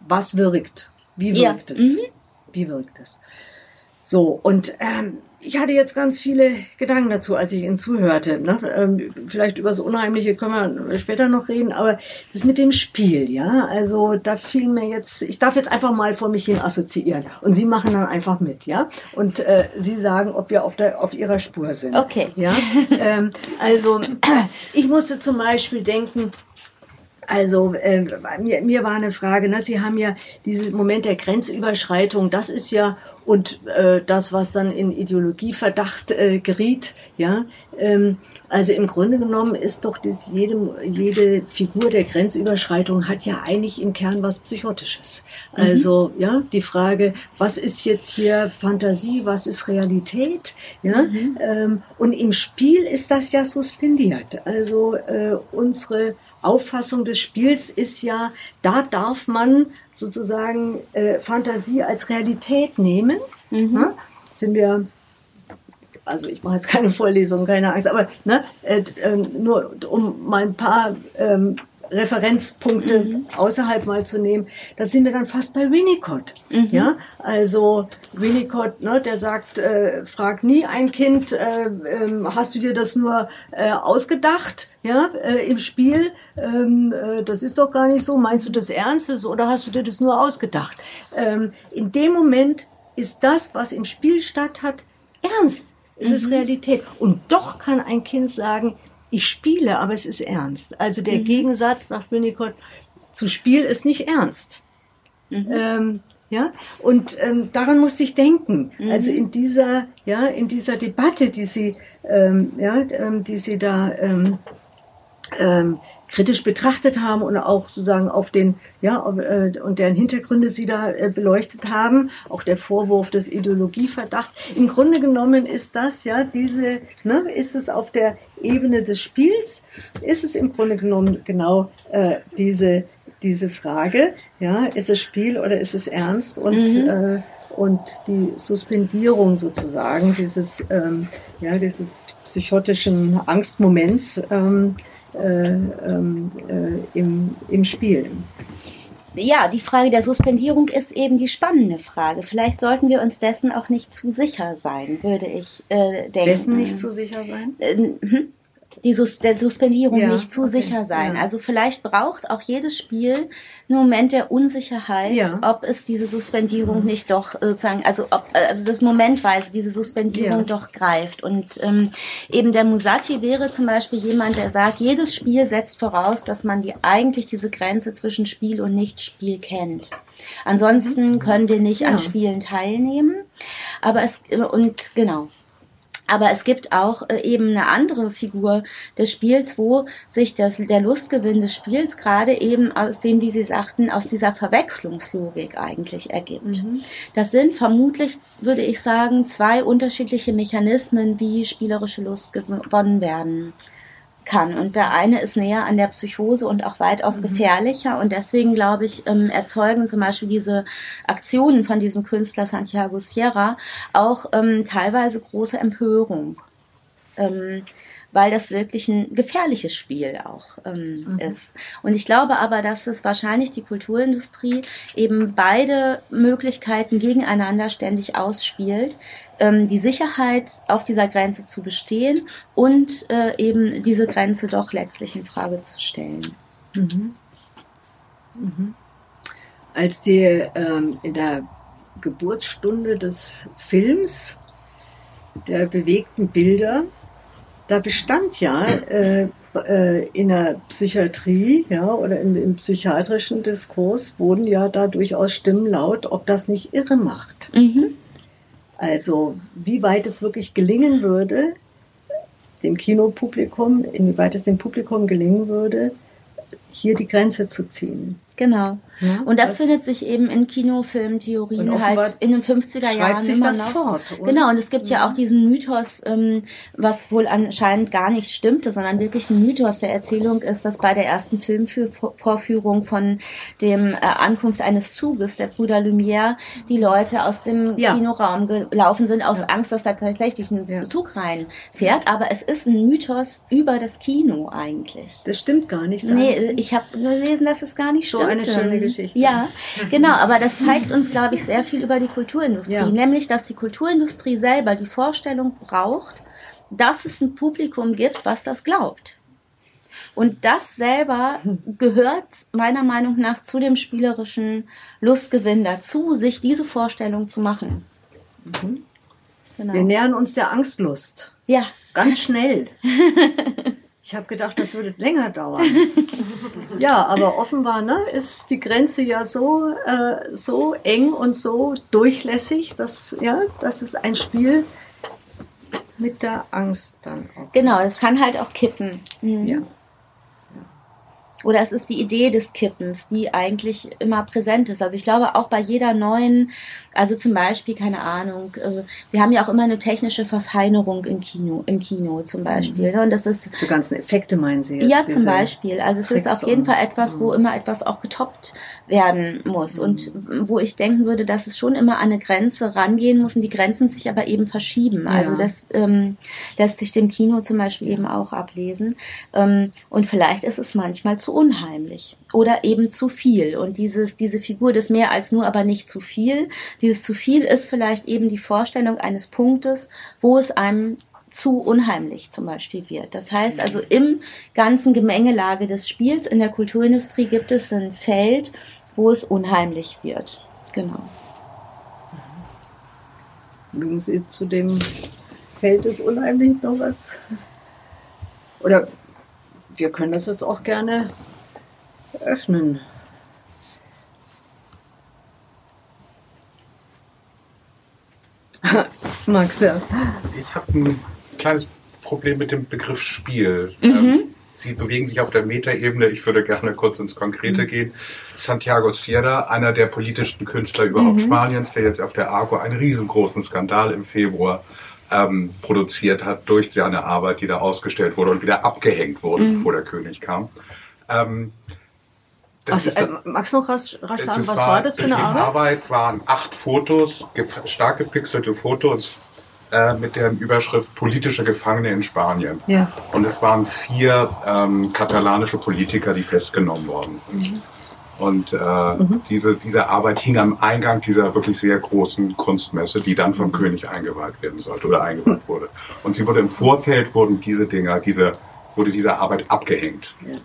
was wirkt? Wie wirkt ja. es? Mhm. Wie wirkt es? So, und ähm, ich hatte jetzt ganz viele Gedanken dazu, als ich Ihnen zuhörte. Ne? Ähm, vielleicht über das Unheimliche können wir später noch reden, aber das mit dem Spiel, ja, also da fiel mir jetzt, ich darf jetzt einfach mal vor mich hin assoziieren und Sie machen dann einfach mit, ja, und äh, Sie sagen, ob wir auf der auf Ihrer Spur sind. Okay. Ja, ähm, also ich musste zum Beispiel denken, also äh, mir, mir war eine Frage, ne? Sie haben ja dieses Moment der Grenzüberschreitung, das ist ja und äh, das, was dann in Ideologieverdacht äh, geriet, ja. Ähm, also im Grunde genommen ist doch das jede, jede Figur der Grenzüberschreitung hat ja eigentlich im Kern was Psychotisches. Mhm. Also ja, die Frage, was ist jetzt hier Fantasie, was ist Realität, ja. Mhm. Ähm, und im Spiel ist das ja suspendiert. Also äh, unsere Auffassung des Spiels ist ja, da darf man sozusagen äh, Fantasie als Realität nehmen. Mhm. Ja? Sind wir, also ich mache jetzt keine Vorlesung, keine Angst, aber ne, äh, äh, nur um mal ein paar ähm, Referenzpunkte mhm. außerhalb mal zu nehmen, da sind wir dann fast bei Winnicott. Mhm. Ja, also Winnicott, ne, der sagt, äh, frag nie ein Kind, äh, äh, hast du dir das nur äh, ausgedacht, ja, äh, im Spiel? Ähm, äh, das ist doch gar nicht so. Meinst du das Ernstes oder hast du dir das nur ausgedacht? Ähm, in dem Moment ist das, was im Spiel statt hat, ernst. Es mhm. ist Realität. Und doch kann ein Kind sagen, ich spiele, aber es ist ernst. Also der mhm. Gegensatz, sagt Winnicott, zu Spiel ist nicht ernst. Mhm. Ähm, ja, und ähm, daran musste ich denken. Mhm. Also in dieser, ja, in dieser Debatte, die sie, ähm, ja, ähm, die sie da ähm, ähm, kritisch betrachtet haben und auch sozusagen auf den, ja, äh, und deren Hintergründe sie da äh, beleuchtet haben, auch der Vorwurf des Ideologieverdachts. Im Grunde genommen ist das, ja, diese, ne, ist es auf der Ebene des Spiels, ist es im Grunde genommen genau äh, diese, diese Frage, ja, ist es Spiel oder ist es ernst? Und, mhm. äh, und die Suspendierung sozusagen dieses, ähm, ja, dieses psychotischen Angstmoments ähm, äh, ähm, äh, im, im Spiel. Ja, die Frage der Suspendierung ist eben die spannende Frage. Vielleicht sollten wir uns dessen auch nicht zu sicher sein, würde ich äh, denken. Dessen nicht zu sicher sein? Äh, hm? Die Sus der Suspendierung ja, nicht zu okay. sicher sein. Ja. Also vielleicht braucht auch jedes Spiel einen Moment der Unsicherheit, ja. ob es diese Suspendierung mhm. nicht doch sozusagen, also ob also das momentweise diese Suspendierung doch greift. Und ähm, eben der Musati wäre zum Beispiel jemand, der sagt, jedes Spiel setzt voraus, dass man die eigentlich diese Grenze zwischen Spiel und Nichtspiel kennt. Ansonsten mhm. können wir nicht an Spielen teilnehmen. Aber es und genau. Aber es gibt auch äh, eben eine andere Figur des Spiels, wo sich das, der Lustgewinn des Spiels gerade eben aus dem, wie Sie sagten, aus dieser Verwechslungslogik eigentlich ergibt. Mhm. Das sind vermutlich, würde ich sagen, zwei unterschiedliche Mechanismen, wie spielerische Lust gewonnen werden kann. Und der eine ist näher an der Psychose und auch weitaus mhm. gefährlicher. Und deswegen, glaube ich, ähm, erzeugen zum Beispiel diese Aktionen von diesem Künstler Santiago Sierra auch ähm, teilweise große Empörung. Ähm, weil das wirklich ein gefährliches Spiel auch ähm, mhm. ist. Und ich glaube aber, dass es wahrscheinlich die Kulturindustrie eben beide Möglichkeiten gegeneinander ständig ausspielt, ähm, die Sicherheit auf dieser Grenze zu bestehen und äh, eben diese Grenze doch letztlich in Frage zu stellen. Mhm. Mhm. Als die ähm, in der Geburtsstunde des Films der bewegten Bilder, da bestand ja äh, äh, in der Psychiatrie ja, oder im, im, psychiatrischen Diskurs wurden ja da durchaus Stimmen laut, ob das nicht irre macht. Mhm. Also wie weit es wirklich gelingen würde, dem Kinopublikum, inwieweit es dem Publikum gelingen würde, hier die Grenze zu ziehen. Genau. Ja, und das, das, findet sich eben in Kinofilmtheorien halt in den 50er Jahren sich immer das noch. Fort, oder? Genau, und es gibt ja. ja auch diesen Mythos, ähm, was wohl anscheinend gar nicht stimmte, sondern wirklich ein Mythos der Erzählung ist, dass bei der ersten Filmvorführung von dem äh, Ankunft eines Zuges der Brüder Lumière die Leute aus dem ja. Kinoraum gelaufen sind, aus Angst, dass da tatsächlich ein Zug reinfährt. Aber es ist ein Mythos über das Kino eigentlich. Das stimmt gar nicht. Nee, ich habe gelesen, dass es gar nicht so stimmt. Eine schöne Geschichte. Ja, genau, aber das zeigt uns, glaube ich, sehr viel über die Kulturindustrie. Ja. Nämlich, dass die Kulturindustrie selber die Vorstellung braucht, dass es ein Publikum gibt, was das glaubt. Und das selber gehört meiner Meinung nach zu dem spielerischen Lustgewinn dazu, sich diese Vorstellung zu machen. Mhm. Genau. Wir nähern uns der Angstlust. Ja. Ganz schnell. Ich habe gedacht, das würde länger dauern. ja, aber offenbar ne, ist die Grenze ja so, äh, so eng und so durchlässig, dass, ja, das ist ein Spiel mit der Angst dann auch. Genau, es kann halt auch kippen. Mhm. Ja. Oder es ist die Idee des Kippens, die eigentlich immer präsent ist. Also ich glaube auch bei jeder neuen, also zum Beispiel, keine Ahnung, äh, wir haben ja auch immer eine technische Verfeinerung im Kino, im Kino zum Beispiel. Mhm. Und das ist. Die ganzen Effekte meinen Sie jetzt? Ja, zum Beispiel. Also es Tricks ist auf jeden Fall etwas, wo mhm. immer etwas auch getoppt werden muss. Mhm. Und wo ich denken würde, dass es schon immer an eine Grenze rangehen muss und die Grenzen sich aber eben verschieben. Ja. Also das ähm, lässt sich dem Kino zum Beispiel eben auch ablesen. Ähm, und vielleicht ist es manchmal zu unheimlich oder eben zu viel. Und dieses, diese Figur des mehr als nur, aber nicht zu viel, dieses zu viel ist vielleicht eben die Vorstellung eines Punktes, wo es einem zu unheimlich zum Beispiel wird. Das heißt also im ganzen Gemengelage des Spiels in der Kulturindustrie gibt es ein Feld, wo es unheimlich wird. Genau. Mögen Sie zu dem Feld des Unheimlichen noch was? Oder wir können das jetzt auch gerne öffnen. Max, ja. Ich habe ein kleines Problem mit dem Begriff Spiel. Mhm. Ähm, Sie bewegen sich auf der Metaebene. Ich würde gerne kurz ins Konkrete mhm. gehen. Santiago Sierra, einer der politischsten Künstler überhaupt mhm. Spaniens, der jetzt auf der Argo einen riesengroßen Skandal im Februar ähm, produziert hat durch seine Arbeit, die da ausgestellt wurde und wieder abgehängt wurde, mhm. bevor der König kam. Ähm, also, äh, magst du noch rasch, rasch sagen, was war, war, das für eine Arbeit? Die Arbeit waren acht Fotos, stark gepixelte Fotos äh, mit der Überschrift politische Gefangene in Spanien. Ja. Und es waren vier ähm, katalanische Politiker, die festgenommen wurden. Mhm. Und äh, mhm. diese, diese Arbeit hing am Eingang dieser wirklich sehr großen Kunstmesse, die dann vom mhm. König eingeweiht werden sollte oder eingeweiht wurde. Und sie wurde im Vorfeld wurden diese Dinger, diese, wurde diese Arbeit abgehängt. Ja.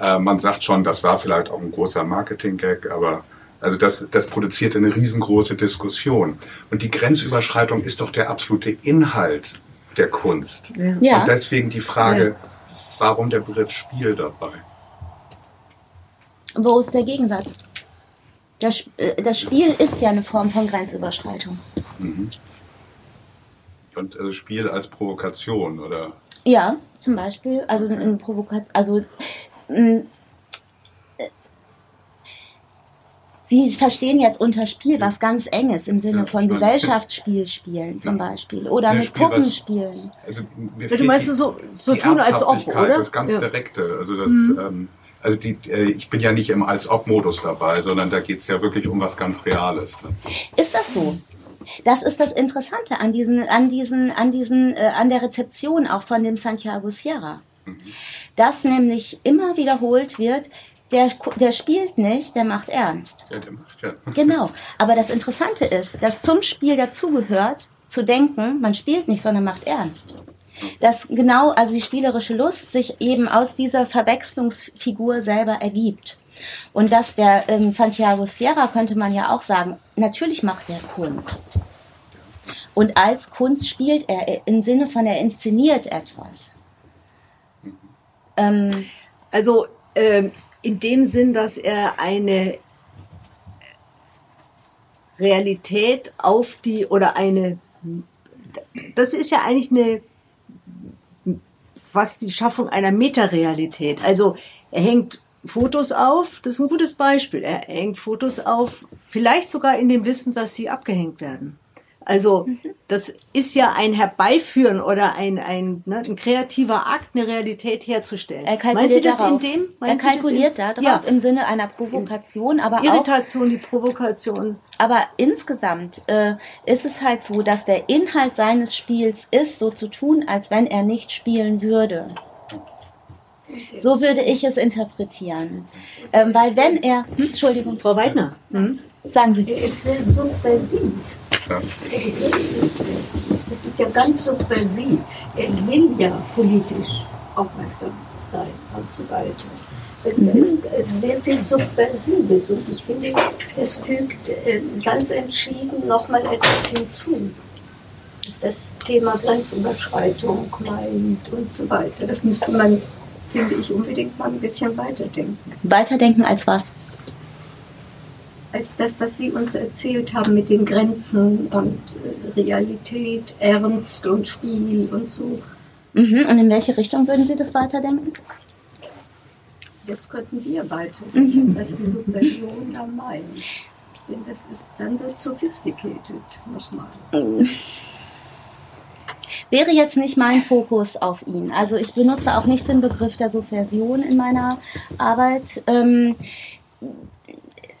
Äh, man sagt schon, das war vielleicht auch ein großer Marketing-Gag, aber also das, das produzierte eine riesengroße Diskussion. Und die Grenzüberschreitung ist doch der absolute Inhalt der Kunst. Ja. Und deswegen die Frage, ja. warum der Begriff Spiel dabei? Wo ist der Gegensatz? Das, äh, das Spiel ist ja eine Form von Grenzüberschreitung. Mhm. Und also Spiel als Provokation, oder? Ja, zum Beispiel. Also eine Provokation. Also Sie verstehen jetzt unter Spiel was ganz Enges im Sinne ja, von Gesellschaftsspiel spielen zum Beispiel oder mit Spiel, Puppen spielen. Also, du meinst die, so, so tun als ob, oder? Das ganz ja. direkte. Also das, mhm. ähm, also die, äh, ich bin ja nicht im Als-Ob-Modus dabei, sondern da geht es ja wirklich um was ganz Reales. Ne? Ist das so? Das ist das Interessante an diesen, an diesen, an diesen, äh, an der Rezeption auch von dem Santiago Sierra. Mhm. Dass nämlich immer wiederholt wird, der, der spielt nicht, der macht ernst. Ja, der macht ja. Genau. Aber das Interessante ist, dass zum Spiel dazugehört, zu denken, man spielt nicht, sondern macht ernst dass genau, also die spielerische Lust sich eben aus dieser Verwechslungsfigur selber ergibt. Und dass der ähm, Santiago Sierra könnte man ja auch sagen, natürlich macht er Kunst. Und als Kunst spielt er im Sinne von, er inszeniert etwas. Ähm, also ähm, in dem Sinn, dass er eine Realität auf die oder eine das ist ja eigentlich eine fast die Schaffung einer Metarealität. Also er hängt Fotos auf, das ist ein gutes Beispiel. Er hängt Fotos auf, vielleicht sogar in dem Wissen, dass sie abgehängt werden. Also das ist ja ein Herbeiführen oder ein, ein, ne, ein kreativer Akt, eine Realität herzustellen. Er kalkuliert Sie das darauf. in dem? Er kalkuliert darauf ja. im Sinne einer Provokation, aber Irritation, auch, die Provokation. Aber insgesamt äh, ist es halt so, dass der Inhalt seines Spiels ist, so zu tun, als wenn er nicht spielen würde. So würde ich es interpretieren. Ähm, weil wenn er... Hm, Entschuldigung. Frau Weidner. Hm? Sagen Sie. Er ist sehr subversiv. Das ist ja ganz subversiv. Er will ja politisch aufmerksam sein und so weiter. Also da ist sehr viel Subversives und ich finde, es fügt äh, ganz entschieden nochmal etwas hinzu. Das Thema Grenzüberschreitung meint und so weiter. Das müsste man, finde ich, unbedingt mal ein bisschen weiterdenken. Weiterdenken als was? Als das, was Sie uns erzählt haben mit den Grenzen und äh, Realität, Ernst und Spiel und so. Mhm. Und in welche Richtung würden Sie das weiterdenken? Das könnten wir weiterdenken, mhm. was die Subversion da meint. Denn das ist dann so sophisticated nochmal. Mhm. Wäre jetzt nicht mein Fokus auf ihn. Also ich benutze auch nicht den Begriff der Subversion in meiner Arbeit. Ähm,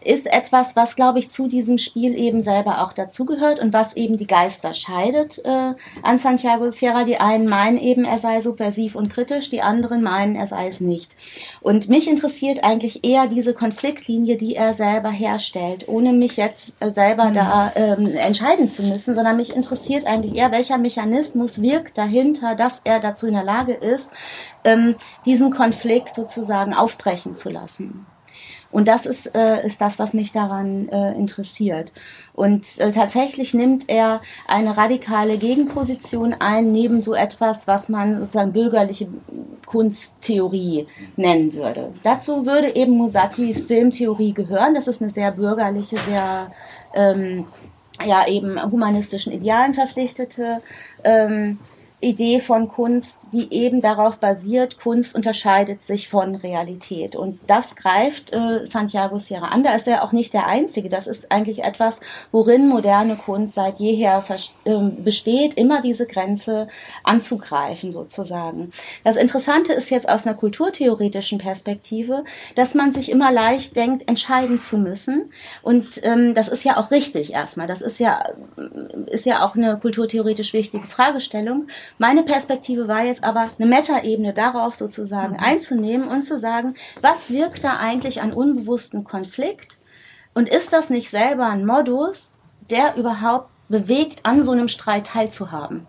ist etwas, was, glaube ich, zu diesem Spiel eben selber auch dazugehört und was eben die Geister scheidet äh, an Santiago Sierra. Die einen meinen eben, er sei subversiv und kritisch, die anderen meinen, er sei es nicht. Und mich interessiert eigentlich eher diese Konfliktlinie, die er selber herstellt, ohne mich jetzt äh, selber mhm. da ähm, entscheiden zu müssen, sondern mich interessiert eigentlich eher, welcher Mechanismus wirkt dahinter, dass er dazu in der Lage ist, ähm, diesen Konflikt sozusagen aufbrechen zu lassen. Und das ist, äh, ist das, was mich daran äh, interessiert. Und äh, tatsächlich nimmt er eine radikale Gegenposition ein, neben so etwas, was man sozusagen bürgerliche Kunsttheorie nennen würde. Dazu würde eben Musatis Filmtheorie gehören. Das ist eine sehr bürgerliche, sehr ähm, ja eben humanistischen Idealen verpflichtete ähm, Idee von Kunst, die eben darauf basiert, Kunst unterscheidet sich von Realität. Und das greift äh, Santiago Sierra an. Da ist er auch nicht der Einzige. Das ist eigentlich etwas, worin moderne Kunst seit jeher äh, besteht, immer diese Grenze anzugreifen sozusagen. Das Interessante ist jetzt aus einer kulturtheoretischen Perspektive, dass man sich immer leicht denkt, entscheiden zu müssen. Und ähm, das ist ja auch richtig erstmal. Das ist ja, ist ja auch eine kulturtheoretisch wichtige Fragestellung. Meine Perspektive war jetzt aber eine Metaebene darauf sozusagen mhm. einzunehmen und zu sagen, was wirkt da eigentlich an unbewussten Konflikt? Und ist das nicht selber ein Modus, der überhaupt bewegt, an so einem Streit teilzuhaben?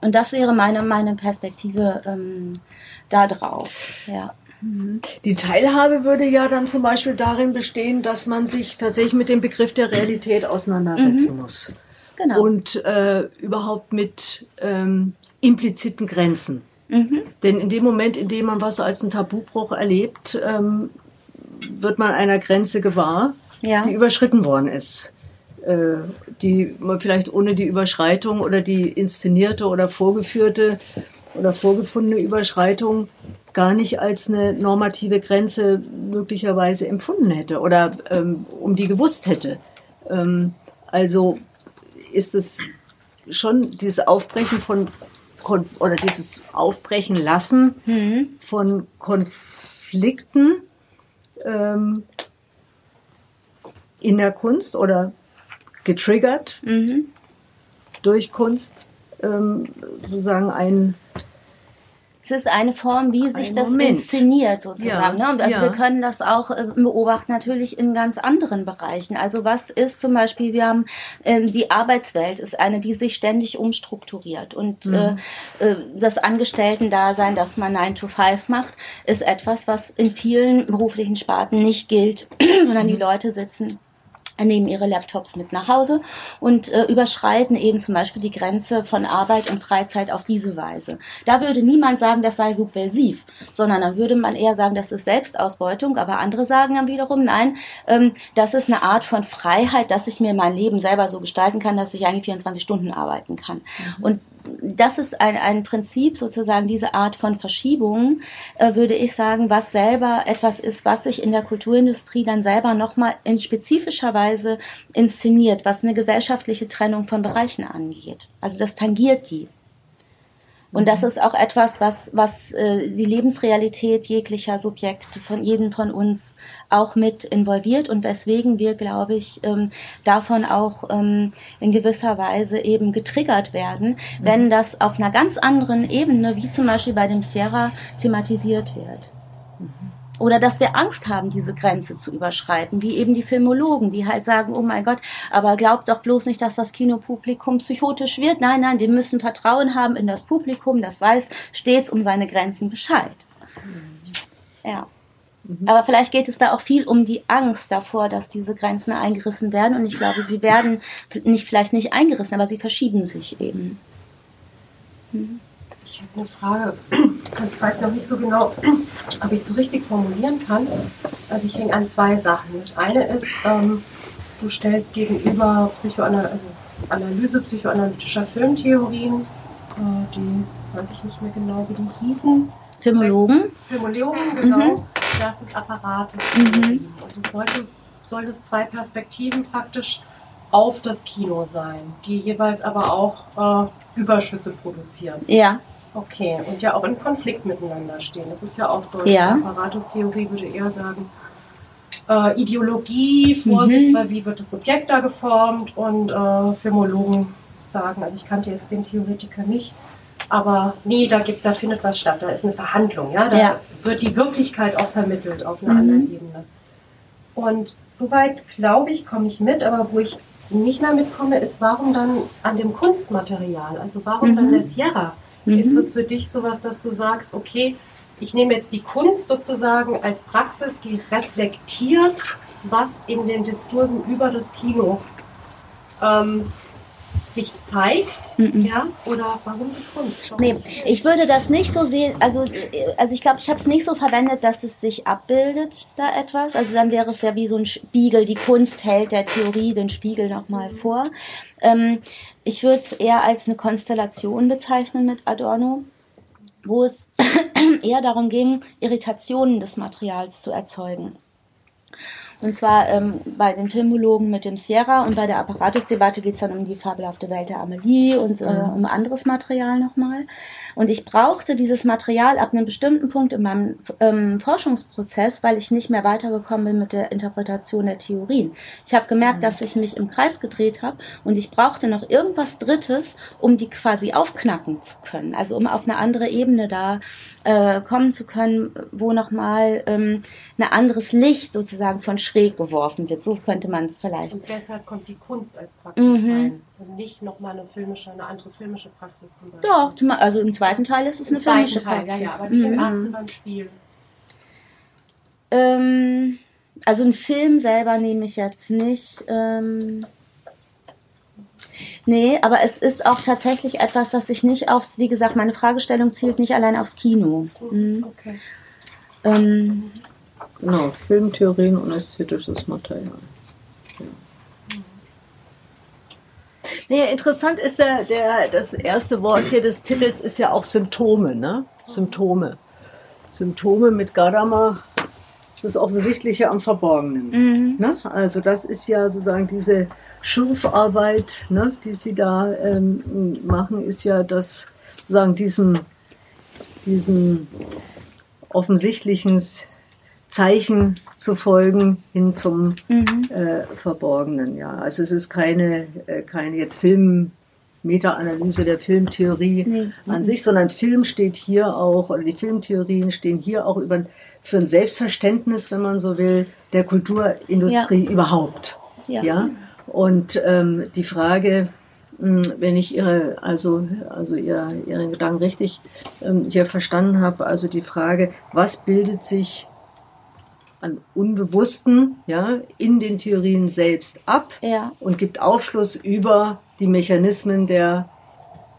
Und das wäre meine, meine Perspektive ähm, da drauf. Ja. Mhm. Die Teilhabe würde ja dann zum Beispiel darin bestehen, dass man sich tatsächlich mit dem Begriff der Realität auseinandersetzen mhm. muss. Genau. Und äh, überhaupt mit ähm, impliziten Grenzen. Mhm. Denn in dem Moment, in dem man was als einen Tabubruch erlebt, ähm, wird man einer Grenze gewahr, ja. die überschritten worden ist. Äh, die man vielleicht ohne die Überschreitung oder die inszenierte oder vorgeführte oder vorgefundene Überschreitung gar nicht als eine normative Grenze möglicherweise empfunden hätte oder ähm, um die gewusst hätte. Ähm, also ist es schon dieses Aufbrechen von Konf oder dieses Aufbrechen lassen mhm. von Konflikten ähm, in der Kunst oder getriggert mhm. durch Kunst ähm, sozusagen ein es ist eine Form, wie sich das Moment. inszeniert sozusagen. Ja, ne? Also ja. wir können das auch äh, beobachten natürlich in ganz anderen Bereichen. Also was ist zum Beispiel, wir haben äh, die Arbeitswelt ist eine, die sich ständig umstrukturiert und mhm. äh, äh das Angestellten-Dasein, dass man 9 to 5 macht, ist etwas, was in vielen beruflichen Sparten nicht gilt, sondern mhm. die Leute sitzen nehmen ihre Laptops mit nach Hause und äh, überschreiten eben zum Beispiel die Grenze von Arbeit und Freizeit auf diese Weise. Da würde niemand sagen, das sei subversiv, sondern dann würde man eher sagen, das ist Selbstausbeutung, aber andere sagen dann wiederum, nein, ähm, das ist eine Art von Freiheit, dass ich mir mein Leben selber so gestalten kann, dass ich eigentlich 24 Stunden arbeiten kann. Mhm. Und das ist ein, ein Prinzip, sozusagen diese Art von Verschiebung, äh, würde ich sagen, was selber etwas ist, was sich in der Kulturindustrie dann selber nochmal in spezifischer Weise inszeniert, was eine gesellschaftliche Trennung von Bereichen angeht. Also das tangiert die. Und das ist auch etwas, was, was äh, die Lebensrealität jeglicher Subjekte von jedem von uns auch mit involviert und weswegen wir, glaube ich, ähm, davon auch ähm, in gewisser Weise eben getriggert werden, mhm. wenn das auf einer ganz anderen Ebene, wie zum Beispiel bei dem Sierra, thematisiert wird. Oder dass wir Angst haben, diese Grenze zu überschreiten, wie eben die Filmologen, die halt sagen, oh mein Gott, aber glaubt doch bloß nicht, dass das Kinopublikum psychotisch wird. Nein, nein, wir müssen Vertrauen haben in das Publikum, das weiß stets um seine Grenzen Bescheid. Ja. Mhm. Aber vielleicht geht es da auch viel um die Angst davor, dass diese Grenzen eingerissen werden. Und ich glaube, sie werden nicht, vielleicht nicht eingerissen, aber sie verschieben sich eben. Mhm. Ich habe eine Frage. Ich weiß noch nicht so genau, ob ich es so richtig formulieren kann. Also ich hänge an zwei Sachen. Das eine ist, ähm, du stellst gegenüber Psychoanalyse, also Analyse psychoanalytischer Filmtheorien, äh, die weiß ich nicht mehr genau, wie die hießen. Filmologen. Filmologen, genau. Mhm. Das ist Apparatus. Mhm. Und es sollte, soll es zwei Perspektiven praktisch auf das Kino sein, die jeweils aber auch äh, Überschüsse produzieren. Ja. Okay, und ja auch in Konflikt miteinander stehen. Das ist ja auch deutlich. Ja. Apparatustheorie würde eher sagen, äh, Ideologie, Vorsicht, mhm. weil wie wird das Subjekt da geformt und äh, Filmologen sagen, also ich kannte jetzt den Theoretiker nicht, aber nee, da, gibt, da findet was statt, da ist eine Verhandlung, ja, da ja. wird die Wirklichkeit auch vermittelt auf einer mhm. anderen Ebene. Und soweit, glaube ich, komme ich mit, aber wo ich nicht mehr mitkomme, ist, warum dann an dem Kunstmaterial, also warum mhm. dann der Sierra? Mhm. Ist das für dich sowas, dass du sagst, okay, ich nehme jetzt die Kunst sozusagen als Praxis, die reflektiert, was in den Diskursen über das Kino ähm, sich zeigt, mhm. ja, oder warum die Kunst? Warum nee, ich würde das nicht so sehen, also, also ich glaube, ich habe es nicht so verwendet, dass es sich abbildet, da etwas. Also dann wäre es ja wie so ein Spiegel, die Kunst hält der Theorie den Spiegel nochmal mhm. vor. Ähm, ich würde es eher als eine Konstellation bezeichnen mit Adorno, wo es eher darum ging, Irritationen des Materials zu erzeugen. Und zwar ähm, bei den Filmologen mit dem Sierra und bei der Apparatusdebatte geht es dann um die fabelhafte Welt der Amelie und äh, mhm. um anderes Material nochmal. Und ich brauchte dieses Material ab einem bestimmten Punkt in meinem ähm, Forschungsprozess, weil ich nicht mehr weitergekommen bin mit der Interpretation der Theorien. Ich habe gemerkt, mhm. dass ich mich im Kreis gedreht habe und ich brauchte noch irgendwas Drittes, um die quasi aufknacken zu können. Also um auf eine andere Ebene da äh, kommen zu können, wo nochmal ähm, ein anderes Licht sozusagen von schräg geworfen wird. So könnte man es vielleicht. Und deshalb kommt die Kunst als Praxis mhm. rein nicht nochmal eine filmische, eine andere filmische Praxis zum Beispiel. Doch, also im zweiten Teil ist es Im eine filmische Teil, Praxis. Ja, ja, aber nicht mhm. im ersten beim Spiel. Ähm, also einen Film selber nehme ich jetzt nicht. Ähm, Nee, aber es ist auch tatsächlich etwas, das sich nicht aufs, wie gesagt, meine Fragestellung zielt nicht allein aufs Kino. Mhm. Okay. Ähm, genau, Filmtheorien und ästhetisches Material. Nee, interessant ist ja, der, das erste Wort hier des Titels ist ja auch Symptome, ne? Symptome. Symptome mit Gadamer ist das Offensichtliche am Verborgenen. Mhm. Ne? Also das ist ja sozusagen diese Schurfarbeit, ne, die sie da ähm, machen, ist ja das sozusagen diesem, diesem offensichtlichen Zeichen zu folgen hin zum mhm. äh, Verborgenen. Ja, also es ist keine, äh, keine jetzt Film, Meta-Analyse der Filmtheorie nee. an sich, sondern Film steht hier auch, oder die Filmtheorien stehen hier auch über, für ein Selbstverständnis, wenn man so will, der Kulturindustrie ja. überhaupt. Ja. ja. Und ähm, die Frage, hm, wenn ich Ihre, also, also ihr, Ihren Gedanken richtig ähm, hier verstanden habe, also die Frage, was bildet sich an Unbewussten ja, in den Theorien selbst ab ja. und gibt Aufschluss über die Mechanismen der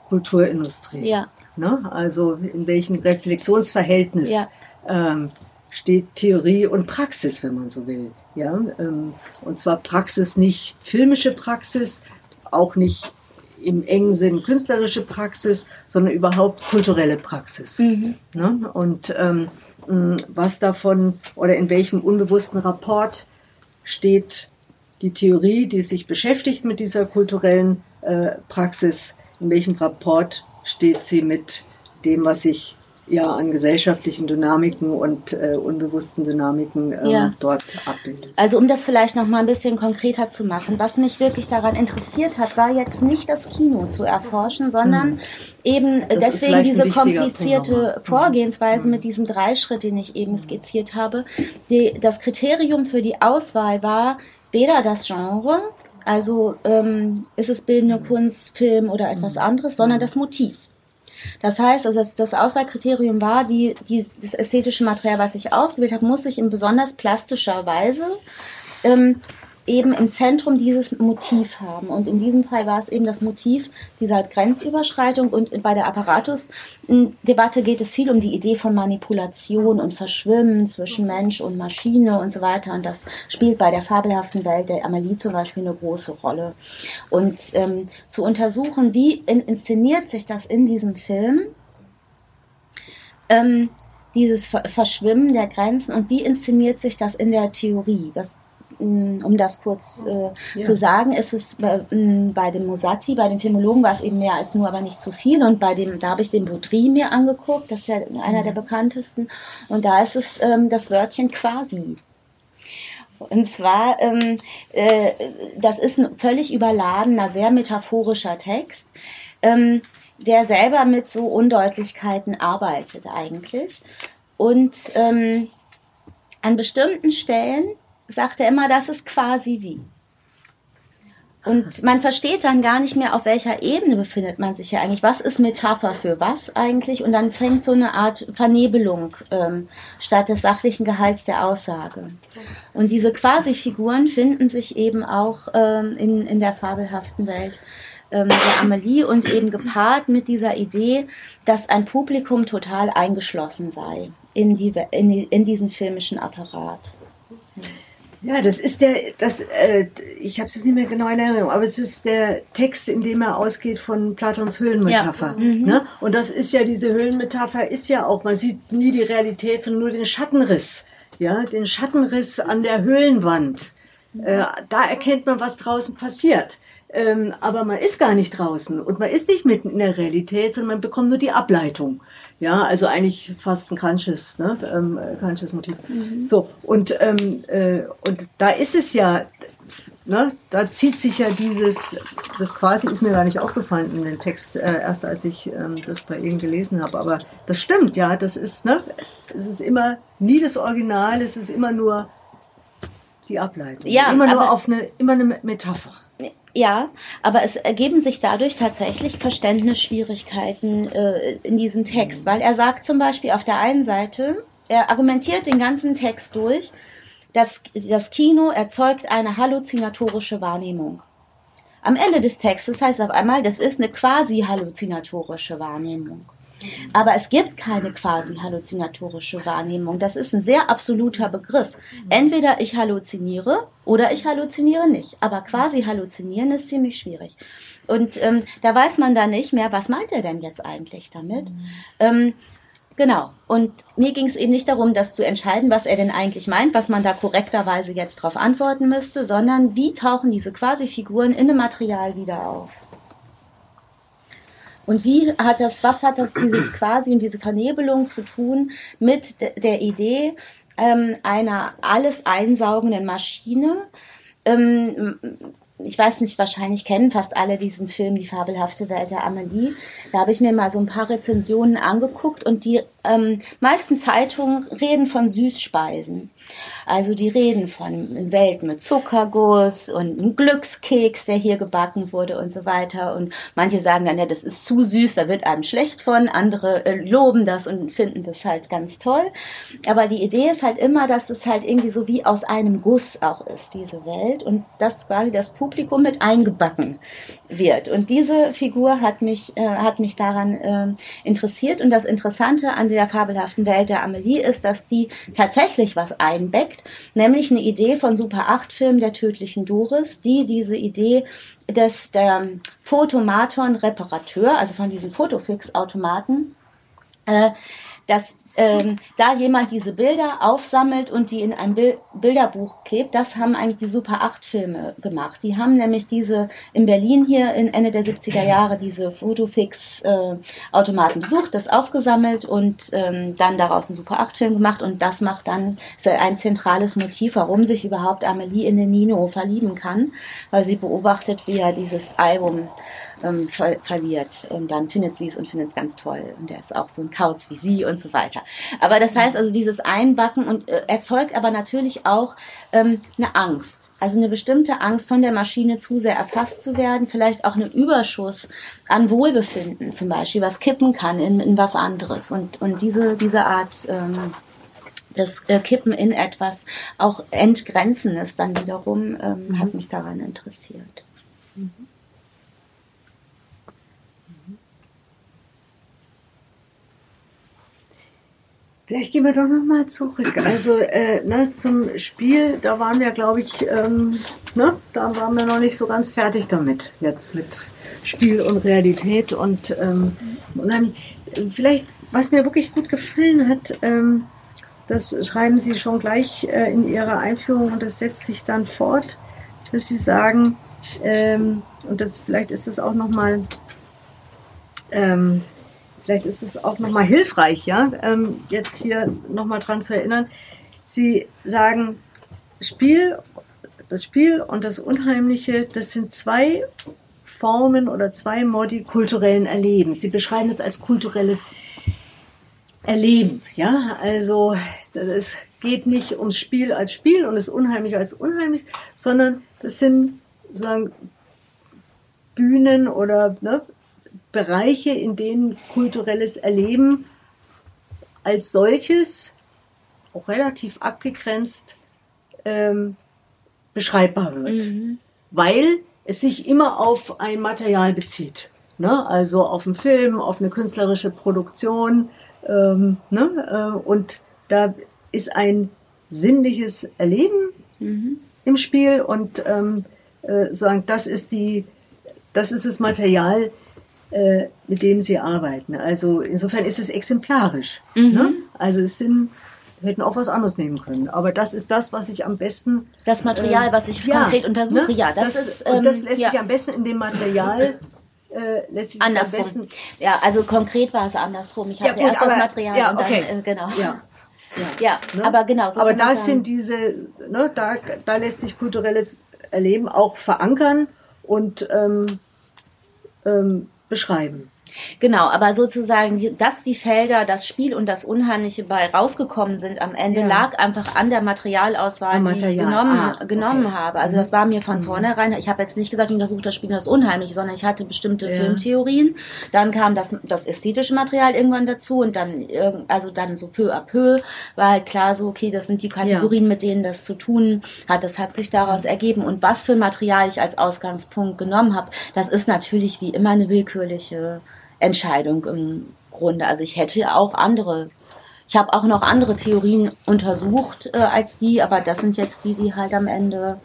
Kulturindustrie. Ja. Ne? Also in welchem Reflexionsverhältnis ja. ähm, steht Theorie und Praxis, wenn man so will. Ja, ähm, und zwar Praxis nicht filmische Praxis, auch nicht im engen Sinn künstlerische Praxis, sondern überhaupt kulturelle Praxis. Mhm. Ne? Und ähm, was davon oder in welchem unbewussten Rapport steht die Theorie, die sich beschäftigt mit dieser kulturellen äh, Praxis, in welchem Rapport steht sie mit dem, was sich ja an gesellschaftlichen Dynamiken und äh, unbewussten Dynamiken ähm, ja. dort abbildet. Also um das vielleicht noch mal ein bisschen konkreter zu machen, was mich wirklich daran interessiert hat, war jetzt nicht das Kino zu erforschen, sondern hm. eben das deswegen diese komplizierte Vorgehensweise hm. mit diesem Dreischritt, den ich eben skizziert habe. Die, das Kriterium für die Auswahl war weder das Genre, also ähm, ist es bildende Kunst, Film oder etwas hm. anderes, sondern das Motiv. Das heißt, also das, das Auswahlkriterium war, die, die, das ästhetische Material, was ich ausgewählt habe, muss sich in besonders plastischer Weise ähm, eben im Zentrum dieses Motiv haben. Und in diesem Fall war es eben das Motiv dieser Grenzüberschreitung. Und bei der Apparatus-Debatte geht es viel um die Idee von Manipulation und Verschwimmen zwischen Mensch und Maschine und so weiter. Und das spielt bei der fabelhaften Welt der Amelie zum Beispiel eine große Rolle. Und ähm, zu untersuchen, wie in, inszeniert sich das in diesem Film, ähm, dieses Verschwimmen der Grenzen und wie inszeniert sich das in der Theorie? Das um das kurz äh, ja. zu sagen, ist es bei, mm, bei dem Mosatti, bei den Filmologen war es eben mehr als nur, aber nicht zu viel. Und bei dem, da habe ich den Baudry mir angeguckt, das ist ja einer der bekanntesten. Und da ist es ähm, das Wörtchen quasi. Und zwar, ähm, äh, das ist ein völlig überladener, sehr metaphorischer Text, ähm, der selber mit so Undeutlichkeiten arbeitet eigentlich. Und ähm, an bestimmten Stellen sagt er immer, das ist quasi wie. Und man versteht dann gar nicht mehr, auf welcher Ebene befindet man sich ja eigentlich. Was ist Metapher für was eigentlich? Und dann fängt so eine Art Vernebelung ähm, statt des sachlichen Gehalts der Aussage. Und diese Quasi-Figuren finden sich eben auch ähm, in, in der fabelhaften Welt ähm, der Amelie und eben gepaart mit dieser Idee, dass ein Publikum total eingeschlossen sei in, die, in, die, in diesen filmischen Apparat. Ja, das ist der, das, äh, ich habe es jetzt nicht mehr genau in Erinnerung, aber es ist der Text, in dem er ausgeht von Platons Höhlenmetapher. Ja. Mhm. Ne? Und das ist ja, diese Höhlenmetapher ist ja auch, man sieht nie die Realität, sondern nur den Schattenriss. Ja, den Schattenriss an der Höhlenwand. Äh, da erkennt man, was draußen passiert. Ähm, aber man ist gar nicht draußen und man ist nicht mitten in der Realität, sondern man bekommt nur die Ableitung. Ja, also eigentlich fast ein Kanches, ne, ähm, Kanches Motiv. Mhm. So, und, ähm, äh, und da ist es ja, ne, da zieht sich ja dieses, das quasi ist mir gar nicht aufgefallen in dem Text, äh, erst als ich ähm, das bei Ihnen gelesen habe, aber das stimmt, ja, das ist, ne, es ist immer nie das Original, es ist immer nur die Ableitung. Ja, immer nur auf eine, immer eine Metapher. Ja, aber es ergeben sich dadurch tatsächlich Verständnisschwierigkeiten äh, in diesem Text, weil er sagt zum Beispiel auf der einen Seite, er argumentiert den ganzen Text durch, dass das Kino erzeugt eine halluzinatorische Wahrnehmung. Am Ende des Textes heißt auf einmal, das ist eine quasi halluzinatorische Wahrnehmung. Aber es gibt keine quasi halluzinatorische Wahrnehmung. Das ist ein sehr absoluter Begriff. Entweder ich halluziniere oder ich halluziniere nicht. Aber quasi halluzinieren ist ziemlich schwierig. Und ähm, da weiß man dann nicht mehr, was meint er denn jetzt eigentlich damit? Mhm. Ähm, Genau. Und mir ging es eben nicht darum, das zu entscheiden, was er denn eigentlich meint, was man da korrekterweise jetzt darauf antworten müsste, sondern wie tauchen diese Quasi-Figuren in dem Material wieder auf. Und wie hat das, was hat das dieses quasi und diese Vernebelung zu tun mit der Idee ähm, einer alles einsaugenden Maschine? Ähm, ich weiß nicht, wahrscheinlich kennen fast alle diesen Film Die fabelhafte Welt der Amelie. Da habe ich mir mal so ein paar Rezensionen angeguckt und die ähm, meisten Zeitungen reden von Süßspeisen. Also die reden von Welt mit Zuckerguss und einem Glückskeks, der hier gebacken wurde und so weiter. Und manche sagen dann, ja, das ist zu süß, da wird einem schlecht von. Andere äh, loben das und finden das halt ganz toll. Aber die Idee ist halt immer, dass es halt irgendwie so wie aus einem Guss auch ist, diese Welt. Und dass quasi das Publikum mit eingebacken wird. Und diese Figur hat mich, äh, hat mich daran äh, interessiert. Und das Interessante an der fabelhaften Welt der Amelie ist, dass die tatsächlich was einbeckt, nämlich eine Idee von Super 8 Film der tödlichen Doris, die diese Idee des der Photomaton Reparateur, also von diesen Fotofix-Automaten, äh, dass ähm, da jemand diese Bilder aufsammelt und die in ein Bil Bilderbuch klebt, das haben eigentlich die Super 8 Filme gemacht. Die haben nämlich diese in Berlin hier in Ende der 70er Jahre diese Fotofix äh, Automaten besucht, das aufgesammelt und ähm, dann daraus einen Super 8 Film gemacht und das macht dann ein zentrales Motiv, warum sich überhaupt Amelie in den Nino verlieben kann, weil sie beobachtet, wie er dieses Album ähm, ver verliert. Und dann findet sie es und findet es ganz toll. Und der ist auch so ein Kauz wie sie und so weiter. Aber das heißt also, dieses Einbacken und äh, erzeugt aber natürlich auch ähm, eine Angst. Also eine bestimmte Angst, von der Maschine zu sehr erfasst zu werden, vielleicht auch einen Überschuss an Wohlbefinden zum Beispiel, was kippen kann in, in was anderes. Und, und diese, diese Art ähm, das äh, Kippen in etwas auch Entgrenzendes dann wiederum ähm, mhm. hat mich daran interessiert. Mhm. Vielleicht gehen wir doch nochmal zurück. Also äh, ne, zum Spiel, da waren wir, glaube ich, ähm, ne, da waren wir noch nicht so ganz fertig damit, jetzt mit Spiel und Realität und ähm, unheimlich. Vielleicht, was mir wirklich gut gefallen hat, ähm, das schreiben Sie schon gleich äh, in Ihrer Einführung und das setzt sich dann fort, dass Sie sagen, ähm, und das vielleicht ist es auch nochmal ähm, Vielleicht ist es auch nochmal hilfreich, ja, ähm, jetzt hier nochmal dran zu erinnern. Sie sagen, Spiel, das Spiel und das Unheimliche, das sind zwei Formen oder zwei Modi kulturellen Erlebens. Sie beschreiben es als kulturelles Erleben, ja, also es geht nicht ums Spiel als Spiel und das Unheimliche als Unheimlich, sondern das sind sozusagen Bühnen oder ne, Bereiche, in denen kulturelles Erleben als solches auch relativ abgegrenzt ähm, beschreibbar wird. Mhm. Weil es sich immer auf ein Material bezieht. Ne? Also auf einen Film, auf eine künstlerische Produktion. Ähm, ne? Äh, und da ist ein sinnliches Erleben mhm. im Spiel und ähm, äh, sagen, das ist die, das ist das Material, mit dem sie arbeiten. Also insofern ist es exemplarisch. Mhm. Ne? Also es sind wir hätten auch was anderes nehmen können. Aber das ist das, was ich am besten. Das Material, äh, was ich ja, konkret untersuche, ne? ja. Das, das ist, ähm, das lässt ja. sich am besten in dem Material. Äh, lässt sich andersrum. am besten. Ja, also konkret war es andersrum. Ich hatte ja, gut, erst aber, das Material ja, okay. und dann, äh, genau. Ja. Ja, ja ne? aber genau. So aber da sind diese, ne, da, da lässt sich kulturelles Erleben auch verankern und ähm, ähm, beschreiben. Genau, aber sozusagen, dass die Felder, das Spiel und das Unheimliche bei rausgekommen sind am Ende, ja. lag einfach an der Materialauswahl, Material. die ich genommen, ah, genommen okay. habe. Also das war mir von mhm. vornherein, ich habe jetzt nicht gesagt, ich untersuche das Spiel und das Unheimliche, sondern ich hatte bestimmte ja. Filmtheorien. Dann kam das, das ästhetische Material irgendwann dazu und dann, also dann so peu à peu war halt klar so, okay, das sind die Kategorien, ja. mit denen das zu tun hat. Das hat sich daraus ergeben. Und was für Material ich als Ausgangspunkt genommen habe, das ist natürlich wie immer eine willkürliche Entscheidung im Grunde. Also ich hätte auch andere, ich habe auch noch andere Theorien untersucht äh, als die, aber das sind jetzt die, die halt am Ende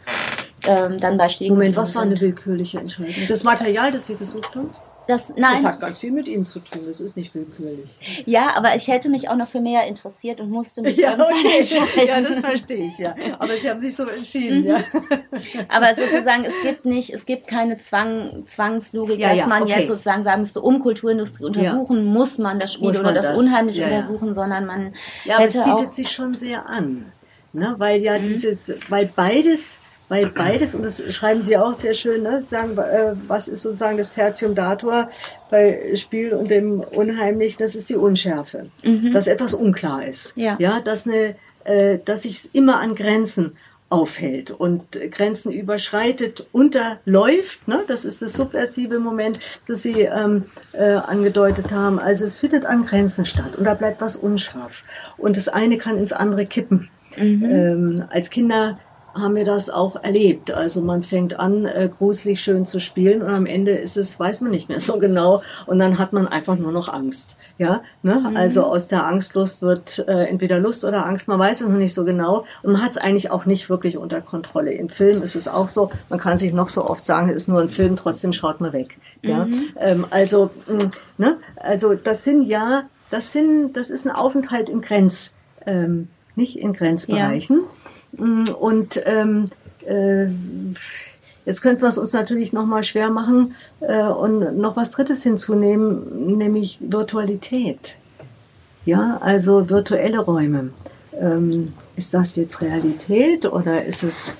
ähm, dann da stehen. Moment, was war eine willkürliche Entscheidung? Das Material, das Sie gesucht haben? Das, nein. das hat ganz viel mit Ihnen zu tun, das ist nicht willkürlich. Ja, aber ich hätte mich auch noch für mehr interessiert und musste mich ja, okay. entscheiden. Ja, das verstehe ich, ja. Aber Sie haben sich so entschieden, mhm. ja. Aber sozusagen, es gibt nicht, es gibt keine Zwang, Zwangslogik, ja, dass ja, man okay. jetzt sozusagen sagen müsste, um Kulturindustrie untersuchen, ja. muss man das Spiel oder das, das unheimlich untersuchen, sondern man Ja, aber es bietet sich schon sehr an. Ne? Weil ja mhm. dieses, weil beides weil beides, und das schreiben Sie auch sehr schön, ne, sagen, äh, was ist sozusagen das Tertium dator bei Spiel und dem Unheimlichen, das ist die Unschärfe, mhm. dass etwas unklar ist. Ja, ja dass, eine, äh, dass sich immer an Grenzen aufhält und Grenzen überschreitet, unterläuft. Ne? Das ist das subversive Moment, das Sie ähm, äh, angedeutet haben. Also es findet an Grenzen statt und da bleibt was unscharf. Und das eine kann ins andere kippen. Mhm. Ähm, als Kinder haben wir das auch erlebt. Also man fängt an, äh, gruselig schön zu spielen und am Ende ist es, weiß man nicht mehr so genau und dann hat man einfach nur noch Angst. Ja, ne? Mhm. also aus der Angstlust wird äh, entweder Lust oder Angst, man weiß es noch nicht so genau und man hat es eigentlich auch nicht wirklich unter Kontrolle. Im Film ist es auch so, man kann sich noch so oft sagen, es ist nur ein Film, trotzdem schaut man weg. Ja, mhm. ähm, also, mh, mm, ne? also das sind ja, das sind, das ist ein Aufenthalt in Grenz, ähm, nicht in Grenzbereichen. Ja. Mm, und ähm, äh, jetzt könnten wir es uns natürlich noch mal schwer machen äh, und noch was Drittes hinzunehmen, nämlich Virtualität. Ja, also virtuelle Räume. Ähm, ist das jetzt Realität oder ist es,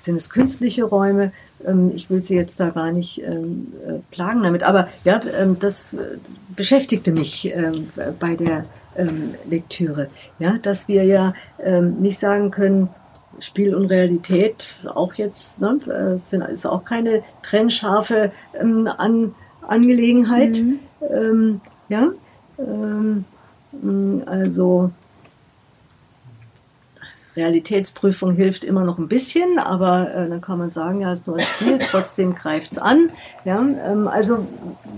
sind es künstliche Räume? Ähm, ich will Sie jetzt da gar nicht ähm, äh, plagen damit, aber ja, ähm, das äh, beschäftigte mich ähm, bei der ähm, Lektüre. Ja, dass wir ja ähm, nicht sagen können, Spiel und Realität ist auch jetzt, ne, äh, ist auch keine trennscharfe ähm, An Angelegenheit. Mhm. Ähm, ja, ähm, also Realitätsprüfung hilft immer noch ein bisschen, aber äh, dann kann man sagen, ja, es ist nur ein Spiel, trotzdem greift's an. Ja, ähm, also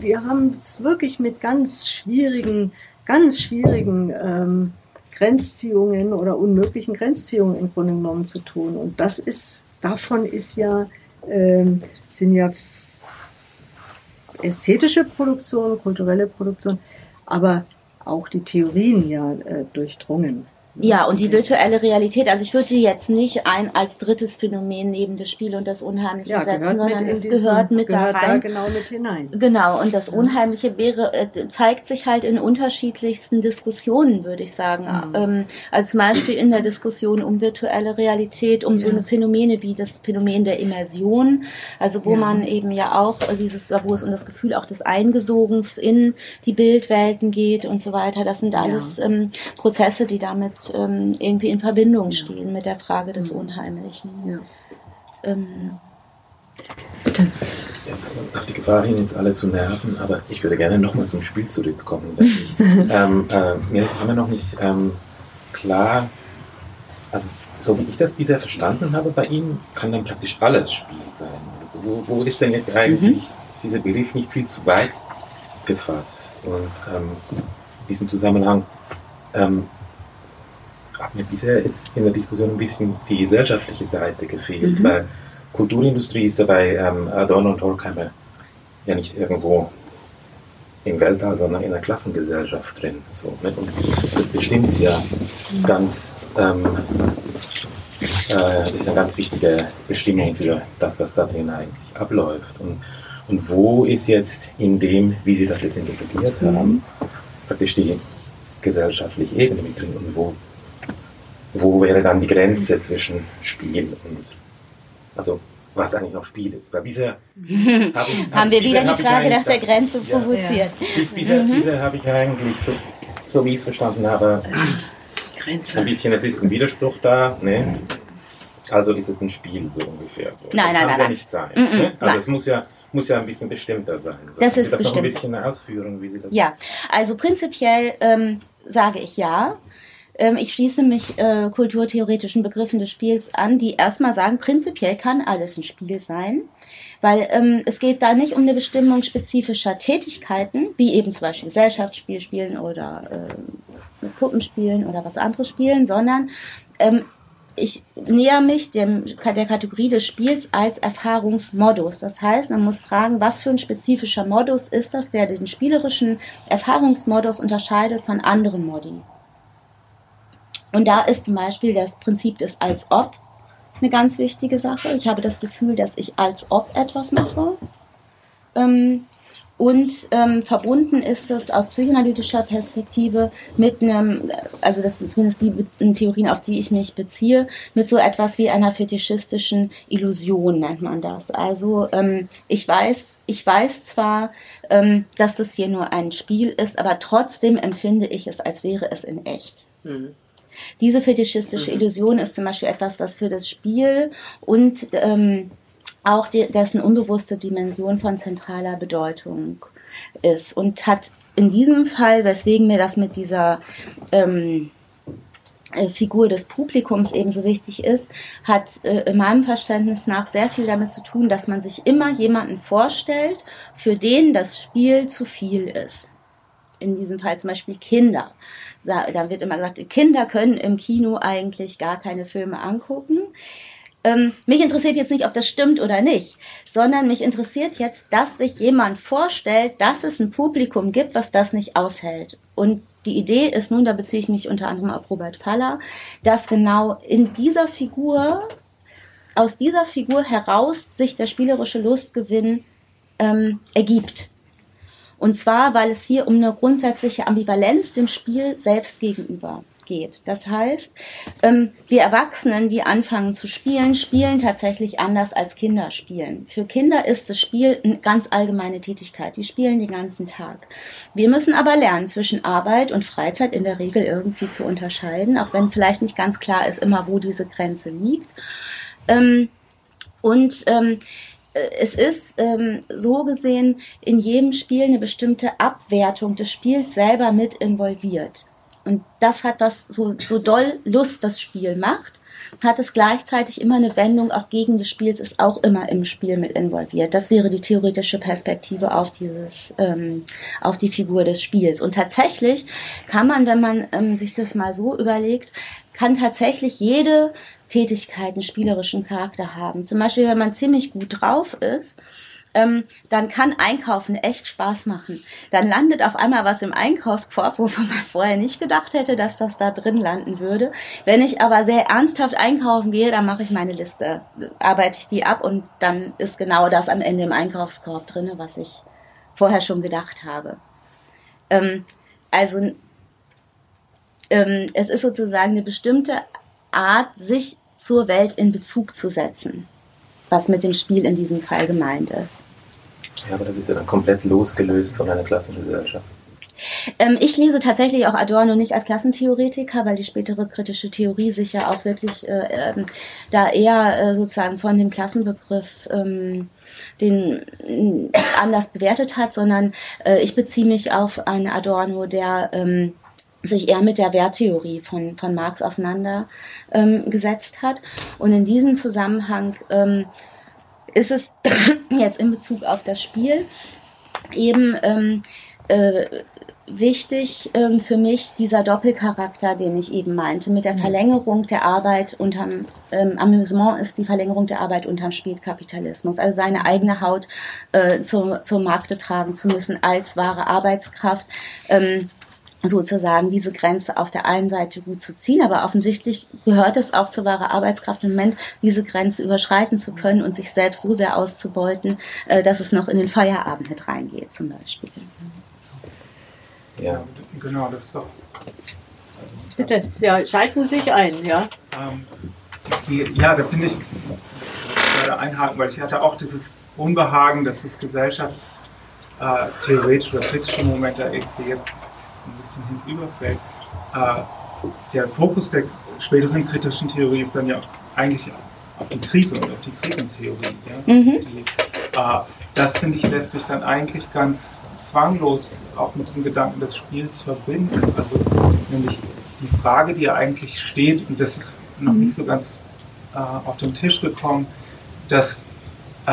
wir haben es wirklich mit ganz schwierigen ganz schwierigen ähm, Grenzziehungen oder unmöglichen Grenzziehungen im Grunde genommen zu tun. Und das ist, davon ist ja, ähm, sind ja ästhetische Produktion, kulturelle Produktion, aber auch die Theorien ja äh, durchdrungen. Ja, und die virtuelle Realität, also ich würde die jetzt nicht ein als drittes Phänomen neben das Spiel und das Unheimliche ja, setzen, sondern es gehört mit gehört da rein. Da genau mit hinein. Genau, und das Unheimliche wäre, äh, zeigt sich halt in unterschiedlichsten Diskussionen, würde ich sagen. Mhm. Also zum Beispiel in der Diskussion um virtuelle Realität, um ja. so eine Phänomene wie das Phänomen der Immersion, also wo ja. man eben ja auch dieses, wo es um das Gefühl auch des Eingesogens in die Bildwelten geht und so weiter. Das sind alles ähm, Prozesse, die damit ähm, irgendwie in Verbindung stehen mit der Frage des Unheimlichen. Ja. Ähm, Bitte. Ja, auf die Gefahr hin, jetzt alle zu nerven, aber ich würde gerne nochmal zum Spiel zurückkommen. ähm, äh, mir ist immer noch nicht ähm, klar, also so wie ich das bisher verstanden habe bei Ihnen, kann dann praktisch alles Spiel sein. wo, wo ist denn jetzt eigentlich mhm. dieser Begriff nicht viel zu weit gefasst? Und ähm, in diesem Zusammenhang ähm, hat mir bisher jetzt in der Diskussion ein bisschen die gesellschaftliche Seite gefehlt, mhm. weil Kulturindustrie ist dabei ähm, Adorno und Horkheimer ja nicht irgendwo im Weltall, sondern in der Klassengesellschaft drin. So, ne? Und das bestimmt ja ganz, ähm, äh, ist eine ganz wichtige Bestimmung für das, was da drin eigentlich abläuft. Und, und wo ist jetzt in dem, wie Sie das jetzt interpretiert haben, praktisch die gesellschaftliche Ebene mit drin und wo, wo wäre dann die Grenze zwischen Spiel und, also was eigentlich noch Spiel ist. Weil bisher hab ich, haben wir wieder die Frage nach der Grenze provoziert. Ja. Bisher, mhm. bisher habe ich eigentlich, so, so wie ich es verstanden habe, Grenze. ein bisschen, es ist ein Widerspruch da. Ne? Also ist es ein Spiel so ungefähr. So. Nein, das nein, kann nein. ja nicht sein. Mm ne? Also nein. es muss ja, muss ja ein bisschen bestimmter sein. So. Das ist das bestimmt. noch ein bisschen ausführen, wie Sie das Ja, also prinzipiell ähm, sage ich ja. Ähm, ich schließe mich äh, kulturtheoretischen Begriffen des Spiels an, die erstmal sagen, prinzipiell kann alles ein Spiel sein. Weil ähm, es geht da nicht um eine Bestimmung spezifischer Tätigkeiten, wie eben zum Beispiel Gesellschaftsspiel spielen oder äh, Puppenspielen oder was anderes spielen, sondern ähm, ich näher mich dem, der Kategorie des Spiels als Erfahrungsmodus. Das heißt, man muss fragen, was für ein spezifischer Modus ist das, der den spielerischen Erfahrungsmodus unterscheidet von anderen Modi. Und da ist zum Beispiel das Prinzip des als ob eine ganz wichtige Sache. Ich habe das Gefühl, dass ich als ob etwas mache. Ähm, und ähm, verbunden ist es aus psychoanalytischer Perspektive mit einem, also das sind zumindest die Theorien, auf die ich mich beziehe, mit so etwas wie einer fetischistischen Illusion nennt man das. Also ähm, ich weiß, ich weiß zwar, ähm, dass das hier nur ein Spiel ist, aber trotzdem empfinde ich es, als wäre es in echt. Mhm. Diese fetischistische mhm. Illusion ist zum Beispiel etwas, was für das Spiel und ähm, auch die, dessen unbewusste Dimension von zentraler Bedeutung ist und hat in diesem Fall, weswegen mir das mit dieser ähm, äh, Figur des Publikums ebenso wichtig ist, hat äh, in meinem Verständnis nach sehr viel damit zu tun, dass man sich immer jemanden vorstellt, für den das Spiel zu viel ist. In diesem Fall zum Beispiel Kinder da wird immer gesagt, Kinder können im Kino eigentlich gar keine Filme angucken. Ähm, mich interessiert jetzt nicht, ob das stimmt oder nicht, sondern mich interessiert jetzt, dass sich jemand vorstellt, dass es ein Publikum gibt, was das nicht aushält. Und die Idee ist nun, da beziehe ich mich unter anderem auf Robert Faller, dass genau in dieser Figur, aus dieser Figur heraus sich der spielerische Lustgewinn ähm, ergibt. Und zwar, weil es hier um eine grundsätzliche Ambivalenz dem Spiel selbst gegenüber geht. Das heißt, ähm, wir Erwachsenen, die anfangen zu spielen, spielen tatsächlich anders als Kinder spielen. Für Kinder ist das Spiel eine ganz allgemeine Tätigkeit. Die spielen den ganzen Tag. Wir müssen aber lernen, zwischen Arbeit und Freizeit in der Regel irgendwie zu unterscheiden, auch wenn vielleicht nicht ganz klar ist immer, wo diese Grenze liegt. Ähm, und ähm, äh, es ist ähm, so gesehen in jedem Spiel eine bestimmte Abwertung des Spiels selber mit involviert. Und das hat was so, so doll Lust das Spiel macht, hat es gleichzeitig immer eine Wendung auch gegen des Spiels, ist auch immer im Spiel mit involviert. Das wäre die theoretische Perspektive auf dieses, ähm, auf die Figur des Spiels. Und tatsächlich kann man, wenn man ähm, sich das mal so überlegt, kann tatsächlich jede Tätigkeiten spielerischen Charakter haben. Zum Beispiel, wenn man ziemlich gut drauf ist, ähm, dann kann Einkaufen echt Spaß machen. Dann landet auf einmal was im Einkaufskorb, wovon man vorher nicht gedacht hätte, dass das da drin landen würde. Wenn ich aber sehr ernsthaft einkaufen gehe, dann mache ich meine Liste, arbeite ich die ab und dann ist genau das am Ende im Einkaufskorb drin, was ich vorher schon gedacht habe. Ähm, also ähm, es ist sozusagen eine bestimmte Art, sich zur Welt in Bezug zu setzen, was mit dem Spiel in diesem Fall gemeint ist. Ja, aber das ist ja dann komplett losgelöst von einer Klassengesellschaft. Ähm, ich lese tatsächlich auch Adorno nicht als Klassentheoretiker, weil die spätere kritische Theorie sich ja auch wirklich äh, äh, da eher äh, sozusagen von dem Klassenbegriff ähm, den äh, anders bewertet hat, sondern äh, ich beziehe mich auf einen Adorno, der ähm, sich eher mit der Werttheorie von, von Marx auseinandergesetzt ähm, hat. Und in diesem Zusammenhang ähm, ist es jetzt in Bezug auf das Spiel eben ähm, äh, wichtig ähm, für mich dieser Doppelcharakter, den ich eben meinte, mit der mhm. Verlängerung der Arbeit unterm ähm, Amüsement ist die Verlängerung der Arbeit unterm Spätkapitalismus, also seine eigene Haut äh, zur, zur Markte tragen zu müssen als wahre Arbeitskraft. Ähm, sozusagen diese Grenze auf der einen Seite gut zu ziehen, aber offensichtlich gehört es auch zur wahre Arbeitskraft im Moment, diese Grenze überschreiten zu können und sich selbst so sehr auszubeuten, äh, dass es noch in den Feierabend mit reingeht zum Beispiel. Ja, genau, das ist doch. Bitte, ja, schalten Sie sich ein, ja. Ähm, die, ja, da finde ich gerade einhaken, weil ich hatte auch dieses Unbehagen, dass das gesellschaftstheoretische oder kritische Moment da irgendwie jetzt bisschen hinüberfällt. Äh, der Fokus der späteren kritischen Theorie ist dann ja eigentlich auf die Krise und auf die Krisentheorie. Ja? Mhm. Die, äh, das finde ich lässt sich dann eigentlich ganz zwanglos auch mit diesem Gedanken des Spiels verbinden. Also nämlich die Frage, die ja eigentlich steht, und das ist noch nicht so ganz äh, auf den Tisch gekommen, dass äh,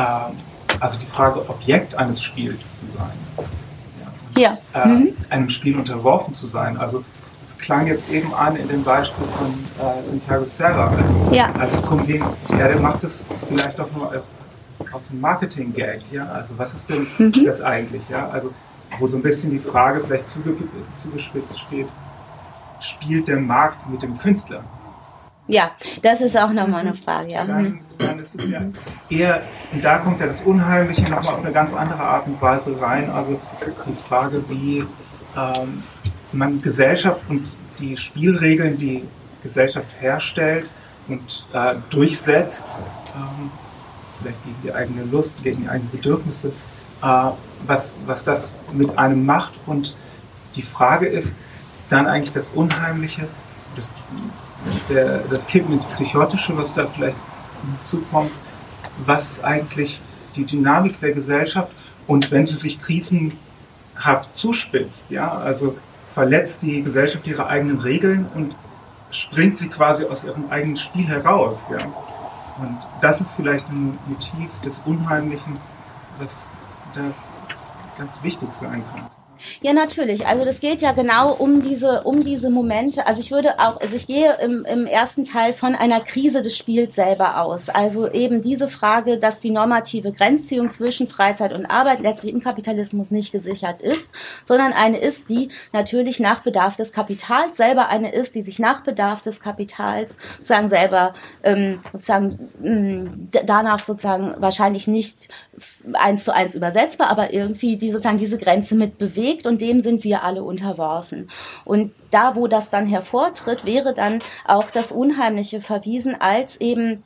also die Frage Objekt eines Spiels zu sein. Ja. Äh, mhm. Einem Spiel unterworfen zu sein. Also es klang jetzt eben an in dem Beispiel von äh, Santiago Serra. Also, ja. als es darum ging, ja, der macht es vielleicht doch nur aus dem Marketing-Gag, ja, also was ist denn mhm. das eigentlich, ja, also wo so ein bisschen die Frage vielleicht zuge zugespitzt steht, spielt der Markt mit dem Künstler? Ja, das ist auch nochmal eine Frage, ja. Dann, mhm. dann ist es ja eher, und da kommt ja das Unheimliche nochmal auf eine ganz andere Art und Weise rein, also die Frage, wie ähm, man Gesellschaft und die Spielregeln, die Gesellschaft herstellt und äh, durchsetzt, ähm, vielleicht gegen die eigene Lust, gegen die eigenen Bedürfnisse, äh, was, was das mit einem macht. Und die Frage ist dann eigentlich das Unheimliche, das, der, das Kippen ins Psychotische, was da vielleicht hinzukommt. Was ist eigentlich die Dynamik der Gesellschaft? Und wenn sie sich krisenhaft zuspitzt, ja, also verletzt die Gesellschaft ihre eigenen Regeln und springt sie quasi aus ihrem eigenen Spiel heraus, ja. Und das ist vielleicht ein Motiv des Unheimlichen, was da ganz wichtig sein kann. Ja, natürlich. Also das geht ja genau um diese, um diese Momente. Also ich würde auch, also ich gehe im, im ersten Teil von einer Krise des Spiels selber aus. Also eben diese Frage, dass die normative Grenzziehung zwischen Freizeit und Arbeit letztlich im Kapitalismus nicht gesichert ist, sondern eine ist, die natürlich nach Bedarf des Kapitals selber eine ist, die sich nach Bedarf des Kapitals sozusagen selber ähm, sozusagen mh, mm, danach sozusagen wahrscheinlich nicht eins zu eins übersetzbar, aber irgendwie die sozusagen diese Grenze mit bewegt bewegt und dem sind wir alle unterworfen. Und da, wo das dann hervortritt, wäre dann auch das Unheimliche verwiesen als eben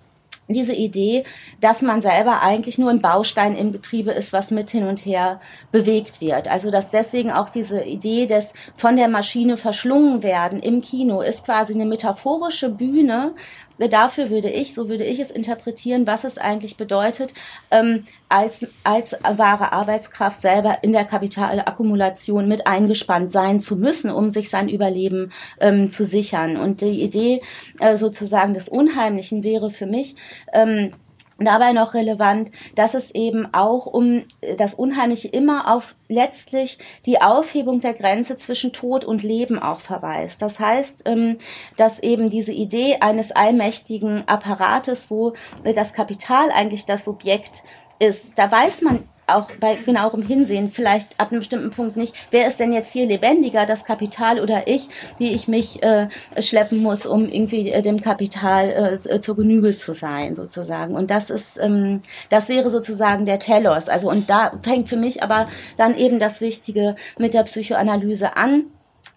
diese Idee, dass man selber eigentlich nur ein Baustein im Getriebe ist, was mit hin und her bewegt wird. Also dass deswegen auch diese Idee des von der Maschine verschlungen werden im Kino ist quasi eine metaphorische Bühne, dafür würde ich, so würde ich es interpretieren, was es eigentlich bedeutet, ähm, als, als wahre Arbeitskraft selber in der Kapitalakkumulation mit eingespannt sein zu müssen, um sich sein Überleben ähm, zu sichern. Und die Idee äh, sozusagen des Unheimlichen wäre für mich, ähm, dabei noch relevant, dass es eben auch um das Unheimliche immer auf letztlich die Aufhebung der Grenze zwischen Tod und Leben auch verweist. Das heißt, ähm, dass eben diese Idee eines allmächtigen Apparates, wo das Kapital eigentlich das Subjekt ist, da weiß man auch bei genauerem Hinsehen vielleicht ab einem bestimmten Punkt nicht, wer ist denn jetzt hier lebendiger, das Kapital oder ich, wie ich mich äh, schleppen muss, um irgendwie äh, dem Kapital äh, zur Genüge zu sein, sozusagen. Und das ist, ähm, das wäre sozusagen der Telos. Also und da fängt für mich aber dann eben das Wichtige mit der Psychoanalyse an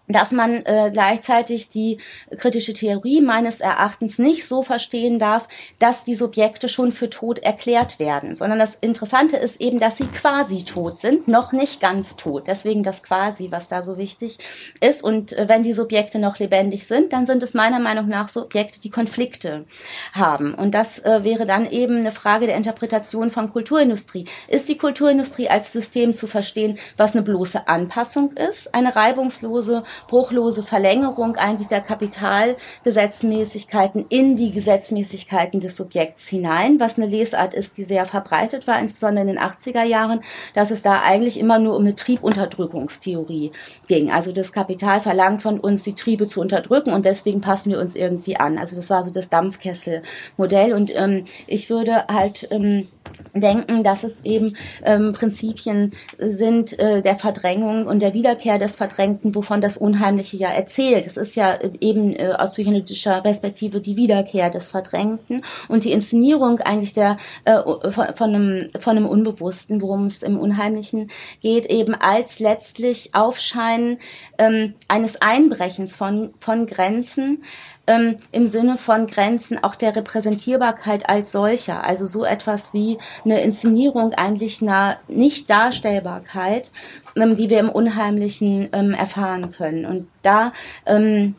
dass man äh, gleichzeitig die kritische Theorie meines Erachtens nicht so verstehen darf, dass die Subjekte schon für tot erklärt werden, sondern das Interessante ist eben, dass sie quasi tot sind, noch nicht ganz tot. Deswegen das quasi, was da so wichtig ist. Und äh, wenn die Subjekte noch lebendig sind, dann sind es meiner Meinung nach Subjekte, die Konflikte haben. Und das äh, wäre dann eben eine Frage der Interpretation von Kulturindustrie. Ist die Kulturindustrie als System zu verstehen, was eine bloße Anpassung ist, eine reibungslose bruchlose Verlängerung eigentlich der Kapitalgesetzmäßigkeiten in die Gesetzmäßigkeiten des Subjekts hinein, was eine Lesart ist, die sehr verbreitet war, insbesondere in den 80er Jahren, dass es da eigentlich immer nur um eine Triebunterdrückungstheorie ging. Also das Kapital verlangt von uns, die Triebe zu unterdrücken und deswegen passen wir uns irgendwie an. Also das war so das Dampfkesselmodell und ähm, ich würde halt ähm, denken, dass es eben ähm, Prinzipien sind äh, der Verdrängung und der Wiederkehr des Verdrängten, wovon das Unheimliche ja erzählt. Es ist ja äh, eben äh, aus psychoanalytischer Perspektive die Wiederkehr des Verdrängten und die Inszenierung eigentlich der äh, von, von, einem, von einem Unbewussten, worum es im Unheimlichen geht, eben als letztlich Aufscheinen ähm, eines Einbrechens von, von Grenzen, ähm, im Sinne von Grenzen auch der Repräsentierbarkeit als solcher. Also so etwas wie eine Inszenierung eigentlich einer Nicht-Darstellbarkeit, ähm, die wir im Unheimlichen ähm, erfahren können. Und da ähm,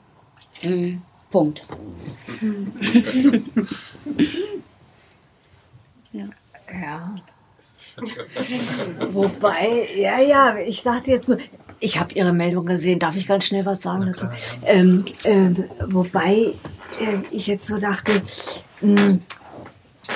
ähm Punkt. ja. ja. Wobei, ja, ja, ich dachte jetzt so, ich habe Ihre Meldung gesehen. Darf ich ganz schnell was sagen dazu? Ähm, äh, wobei äh, ich jetzt so dachte, mh, hm,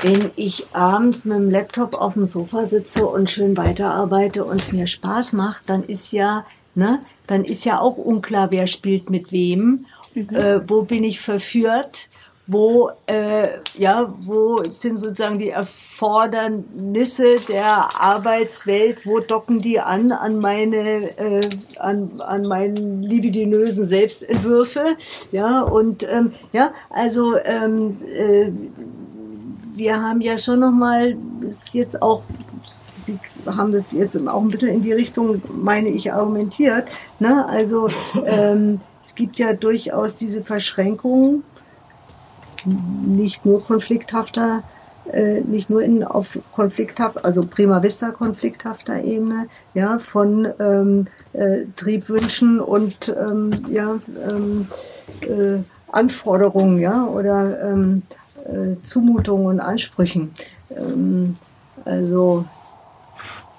wenn ich abends mit dem Laptop auf dem Sofa sitze und schön weiterarbeite und es mir Spaß macht, dann ist ja, ne, dann ist ja auch unklar, wer spielt mit wem. Mhm. Äh, wo bin ich verführt? Wo, äh, ja, wo sind sozusagen die Erfordernisse der Arbeitswelt, wo docken die an an meine, äh, an, an meinen libidinösen Selbstentwürfe, ja, und ähm, ja, also ähm, äh, wir haben ja schon nochmal, ist jetzt auch Sie haben das jetzt auch ein bisschen in die Richtung, meine ich, argumentiert. Ne? Also ähm, es gibt ja durchaus diese Verschränkungen nicht nur konflikthafter, äh, nicht nur in, auf konflikthaft, also prima vista konflikthafter Ebene, ja, von ähm, äh, Triebwünschen und ähm, ja, ähm, äh, Anforderungen, ja, oder ähm, äh, Zumutungen und Ansprüchen. Ähm, also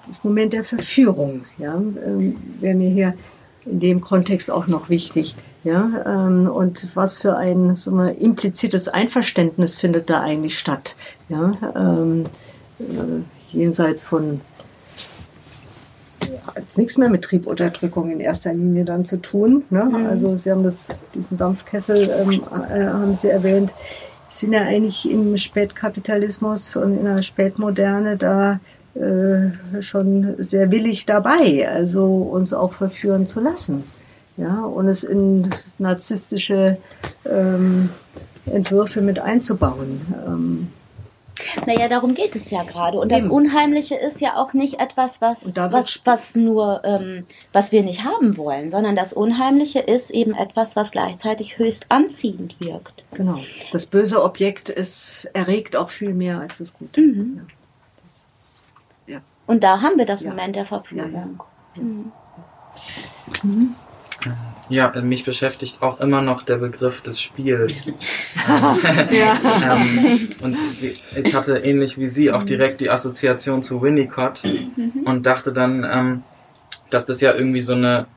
das Moment der Verführung, ja, ähm, wäre mir hier in dem Kontext auch noch wichtig. Ja, ähm, und was für ein so ein implizites Einverständnis findet da eigentlich statt? Ja, ähm, äh, jenseits von hat nichts mehr mit Triebunterdrückung in erster Linie dann zu tun. Ne? Mhm. Also Sie haben das, diesen Dampfkessel ähm, äh, haben Sie erwähnt, sind ja eigentlich im Spätkapitalismus und in der Spätmoderne da äh, schon sehr willig dabei, also uns auch verführen zu lassen ja, und es in narzisstische ähm, Entwürfe mit einzubauen. Ähm, naja, darum geht es ja gerade. Und das Unheimliche ist ja auch nicht etwas, was, was, was nur, ähm, was wir nicht haben wollen, sondern das Unheimliche ist eben etwas, was gleichzeitig höchst anziehend wirkt. Genau. Das böse Objekt ist, erregt auch viel mehr als das Gute. Mhm. Ja. Das, ja. Und da haben wir das ja. Moment der Verführung. Mhm. Mhm. Ja, mich beschäftigt auch immer noch der Begriff des Spiels. ähm, und sie, ich hatte ähnlich wie Sie auch direkt die Assoziation zu Winnicott und dachte dann, ähm, dass das ja irgendwie so eine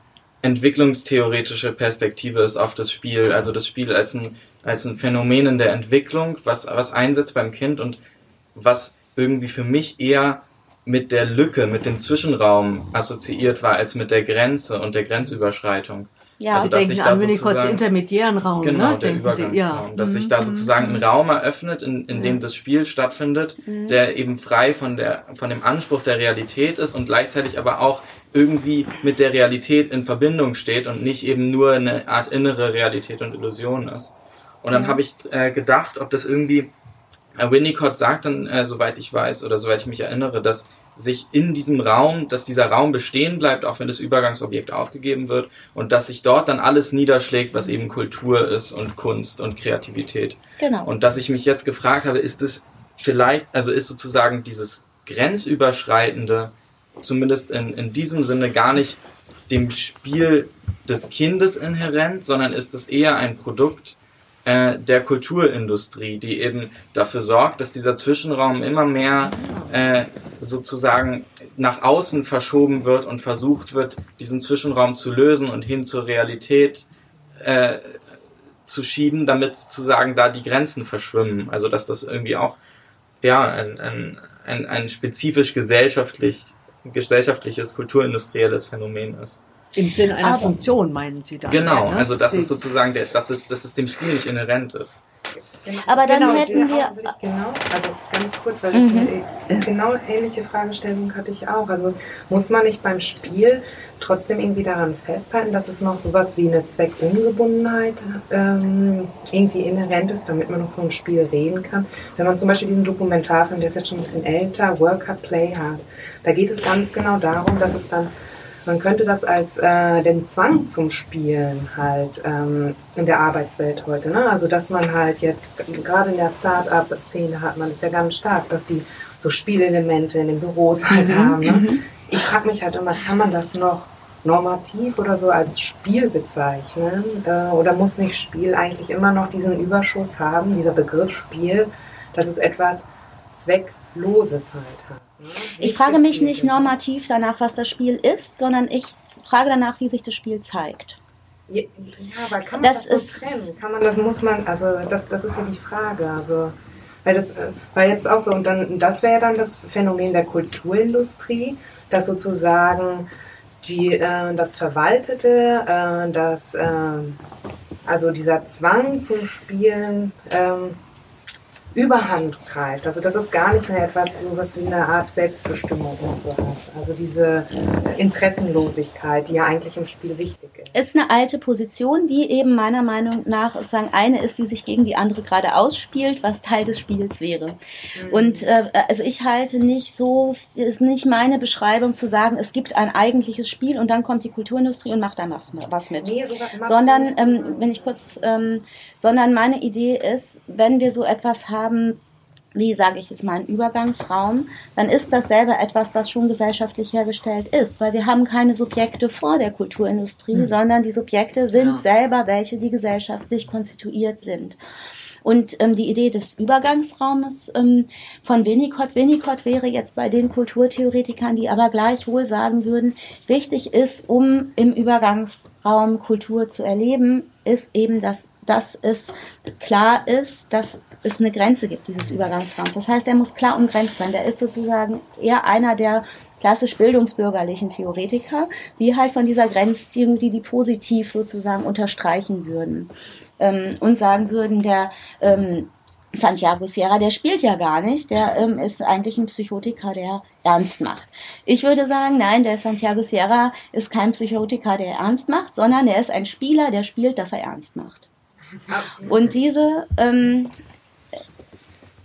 entwicklungstheoretische Perspektive ist auf das Spiel, also das Spiel als ein, als ein Phänomen in der Entwicklung, was, was einsetzt beim Kind und was irgendwie für mich eher mit der Lücke, mit dem Zwischenraum assoziiert war, als mit der Grenze und der Grenzüberschreitung. Ja, also, dass denken an Winnicotts intermediären Raum, genau, ne? der denken Übergangsraum, Sie, ja. dass mhm. sich da sozusagen ein Raum eröffnet, in, in dem das Spiel stattfindet, mhm. der eben frei von der von dem Anspruch der Realität ist und gleichzeitig aber auch irgendwie mit der Realität in Verbindung steht und nicht eben nur eine Art innere Realität und Illusion ist. Und dann mhm. habe ich äh, gedacht, ob das irgendwie äh, Winnicott sagt dann, äh, soweit ich weiß oder soweit ich mich erinnere, dass sich in diesem Raum, dass dieser Raum bestehen bleibt, auch wenn das Übergangsobjekt aufgegeben wird und dass sich dort dann alles niederschlägt, was eben Kultur ist und Kunst und Kreativität. Genau. Und dass ich mich jetzt gefragt habe, ist es vielleicht, also ist sozusagen dieses grenzüberschreitende, zumindest in, in diesem Sinne gar nicht dem Spiel des Kindes inhärent, sondern ist es eher ein Produkt äh, der Kulturindustrie, die eben dafür sorgt, dass dieser Zwischenraum immer mehr äh, sozusagen nach außen verschoben wird und versucht wird, diesen Zwischenraum zu lösen und hin zur Realität äh, zu schieben, damit sozusagen da die Grenzen verschwimmen. Also dass das irgendwie auch ja ein, ein, ein, ein spezifisch gesellschaftlich, gesellschaftliches, kulturindustrielles Phänomen ist. Im Sinne einer Aber, Funktion meinen Sie da? Genau, ne? also dass es sozusagen, der, dass, es, dass es dem Spiel nicht inhärent ist. Aber dann genau, hätten wir. Genau, also ganz kurz, weil mhm. eine genau ähnliche Fragestellung hatte ich auch. Also muss man nicht beim Spiel trotzdem irgendwie daran festhalten, dass es noch sowas wie eine Zweckungebundenheit ähm, irgendwie inhärent ist, damit man noch von einem Spiel reden kann. Wenn man zum Beispiel diesen Dokumentarfilm, der ist jetzt schon ein bisschen älter, Work Hard, Play Hard, da geht es ganz genau darum, dass es dann man könnte das als äh, den Zwang zum Spielen halt ähm, in der Arbeitswelt heute. Ne? Also dass man halt jetzt, gerade in der Start-up-Szene hat man es ja ganz stark, dass die so Spielelemente in den Büros halt mhm. haben. Ne? Mhm. Ich frage mich halt immer, kann man das noch normativ oder so als Spiel bezeichnen? Äh, oder muss nicht Spiel eigentlich immer noch diesen Überschuss haben, dieser Begriff Spiel, dass es etwas Zweckloses halt hat? Ich frage mich nicht normativ danach, was das Spiel ist, sondern ich frage danach, wie sich das Spiel zeigt. Ja, aber kann man das, das so trennen? Kann man das, muss man, also das, das ist ja die Frage. Also, weil das äh, war jetzt auch so, und dann, das wäre dann das Phänomen der Kulturindustrie, dass sozusagen die, äh, das Verwaltete, äh, das, äh, also dieser Zwang zum Spielen, ähm, Überhand greift. Also das ist gar nicht mehr etwas, so was wie eine Art Selbstbestimmung und so hat. Also diese Interessenlosigkeit, die ja eigentlich im Spiel wichtig ist. Ist eine alte Position, die eben meiner Meinung nach sozusagen eine ist, die sich gegen die andere gerade ausspielt, was Teil des Spiels wäre. Mhm. Und äh, also ich halte nicht so, ist nicht meine Beschreibung zu sagen, es gibt ein eigentliches Spiel und dann kommt die Kulturindustrie und macht da was mit. Nee, sondern, ähm, wenn ich kurz, ähm, sondern meine Idee ist, wenn wir so etwas haben, haben, wie sage ich jetzt mal, einen Übergangsraum, dann ist das selber etwas, was schon gesellschaftlich hergestellt ist, weil wir haben keine Subjekte vor der Kulturindustrie, mhm. sondern die Subjekte sind ja. selber welche, die gesellschaftlich konstituiert sind. Und ähm, die Idee des Übergangsraumes ähm, von Winnicott, Winnicott wäre jetzt bei den Kulturtheoretikern, die aber gleichwohl sagen würden, wichtig ist, um im Übergangsraum Kultur zu erleben, ist eben, dass, dass es klar ist, dass es eine Grenze gibt, dieses Übergangsraums. Das heißt, er muss klar umgrenzt sein. Der ist sozusagen eher einer der klassisch bildungsbürgerlichen Theoretiker, die halt von dieser Grenzziehung, die die positiv sozusagen unterstreichen würden ähm, und sagen würden, der ähm, Santiago Sierra, der spielt ja gar nicht, der ähm, ist eigentlich ein Psychotiker, der ernst macht. Ich würde sagen, nein, der Santiago Sierra ist kein Psychotiker, der ernst macht, sondern er ist ein Spieler, der spielt, dass er ernst macht. Und diese ähm,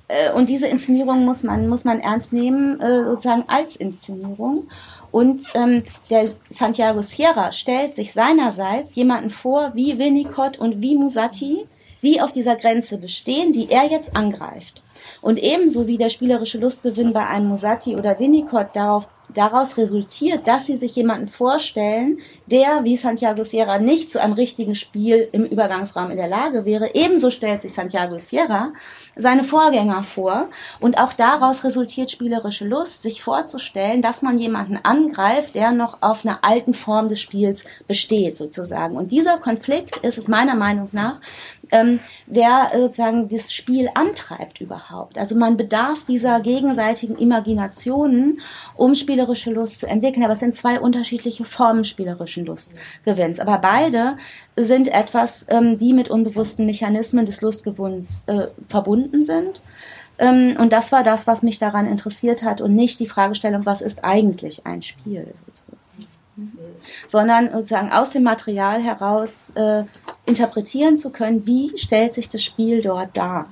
äh, und diese Inszenierung muss man, muss man ernst nehmen, äh, sozusagen als Inszenierung. Und ähm, der Santiago Sierra stellt sich seinerseits jemanden vor wie Winnicott und wie Musatti, die auf dieser Grenze bestehen, die er jetzt angreift. Und ebenso wie der spielerische Lustgewinn bei einem Musatti oder Winnicott darauf daraus resultiert, dass sie sich jemanden vorstellen, der, wie Santiago Sierra, nicht zu einem richtigen Spiel im Übergangsraum in der Lage wäre. Ebenso stellt sich Santiago Sierra seine Vorgänger vor. Und auch daraus resultiert spielerische Lust, sich vorzustellen, dass man jemanden angreift, der noch auf einer alten Form des Spiels besteht, sozusagen. Und dieser Konflikt ist es meiner Meinung nach, ähm, der sozusagen das Spiel antreibt überhaupt. Also man bedarf dieser gegenseitigen Imaginationen, um spielerische Lust zu entwickeln. Aber es sind zwei unterschiedliche Formen spielerischen Lustgewinns. Aber beide sind etwas, ähm, die mit unbewussten Mechanismen des Lustgewinns äh, verbunden sind. Ähm, und das war das, was mich daran interessiert hat und nicht die Fragestellung, was ist eigentlich ein Spiel? Sondern sozusagen aus dem Material heraus äh, interpretieren zu können, wie stellt sich das Spiel dort dar.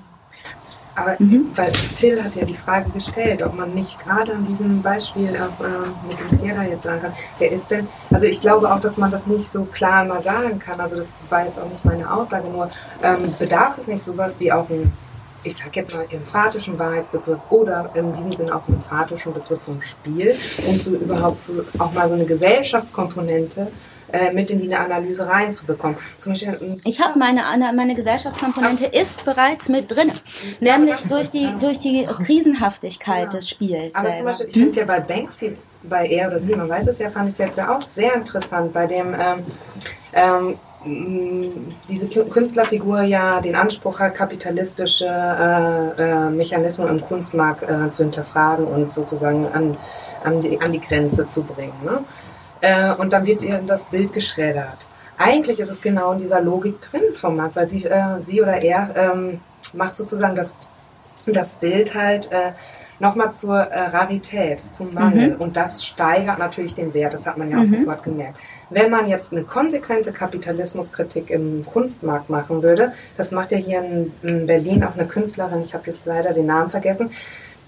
Aber mhm. weil Till hat ja die Frage gestellt, ob man nicht gerade an diesem Beispiel auch, äh, mit dem Sierra jetzt sagen kann, wer ist denn, also ich glaube auch, dass man das nicht so klar mal sagen kann, also das war jetzt auch nicht meine Aussage, nur ähm, bedarf es nicht sowas wie auch ein ich sage jetzt mal, emphatischen Wahrheitsbegriff oder in diesem Sinne auch einen emphatischen Begriff vom Spiel, um so überhaupt so auch mal so eine Gesellschaftskomponente äh, mit in die Analyse reinzubekommen. Zum Beispiel, ähm, ich habe meine, meine Gesellschaftskomponente ist bereits mit drin, nämlich durch die, durch die Krisenhaftigkeit ja. des Spiels. Aber selber. zum Beispiel, ich finde ja bei Banksy, bei er oder sie, man weiß es ja, fand ich es jetzt ja auch sehr interessant, bei dem ähm, ähm, diese Künstlerfigur ja den Anspruch hat, kapitalistische äh, äh, Mechanismen im Kunstmarkt äh, zu hinterfragen und sozusagen an, an, die, an die Grenze zu bringen. Ne? Äh, und dann wird ihr das Bild geschreddert. Eigentlich ist es genau in dieser Logik drin vom Markt, weil sie, äh, sie oder er ähm, macht sozusagen das, das Bild halt äh, nochmal zur äh, Rarität, zum Mangel. Mhm. Und das steigert natürlich den Wert, das hat man ja auch mhm. sofort gemerkt. Wenn man jetzt eine konsequente Kapitalismuskritik im Kunstmarkt machen würde, das macht ja hier in, in Berlin auch eine Künstlerin, ich habe jetzt leider den Namen vergessen,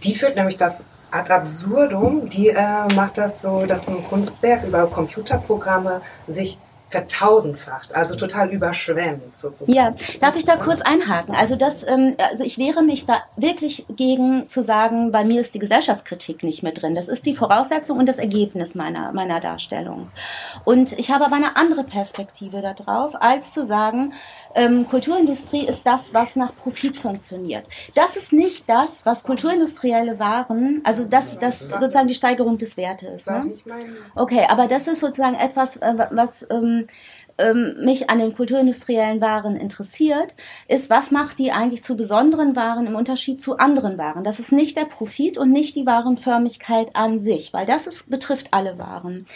die führt nämlich das ad absurdum, die äh, macht das so, dass ein Kunstwerk über Computerprogramme sich vertausendfacht, also total überschwemmt sozusagen. Ja, darf ich da kurz einhaken? Also das, ähm, also ich wehre mich da wirklich gegen zu sagen, bei mir ist die Gesellschaftskritik nicht mit drin. Das ist die Voraussetzung und das Ergebnis meiner meiner Darstellung. Und ich habe aber eine andere Perspektive darauf, als zu sagen, ähm, Kulturindustrie ist das, was nach Profit funktioniert. Das ist nicht das, was kulturindustrielle Waren, also das ist das sozusagen die Steigerung des Wertes. Ne? Okay, aber das ist sozusagen etwas, äh, was ähm, ähm, mich an den kulturindustriellen Waren interessiert, ist, was macht die eigentlich zu besonderen Waren im Unterschied zu anderen Waren? Das ist nicht der Profit und nicht die Warenförmigkeit an sich, weil das ist, betrifft alle Waren.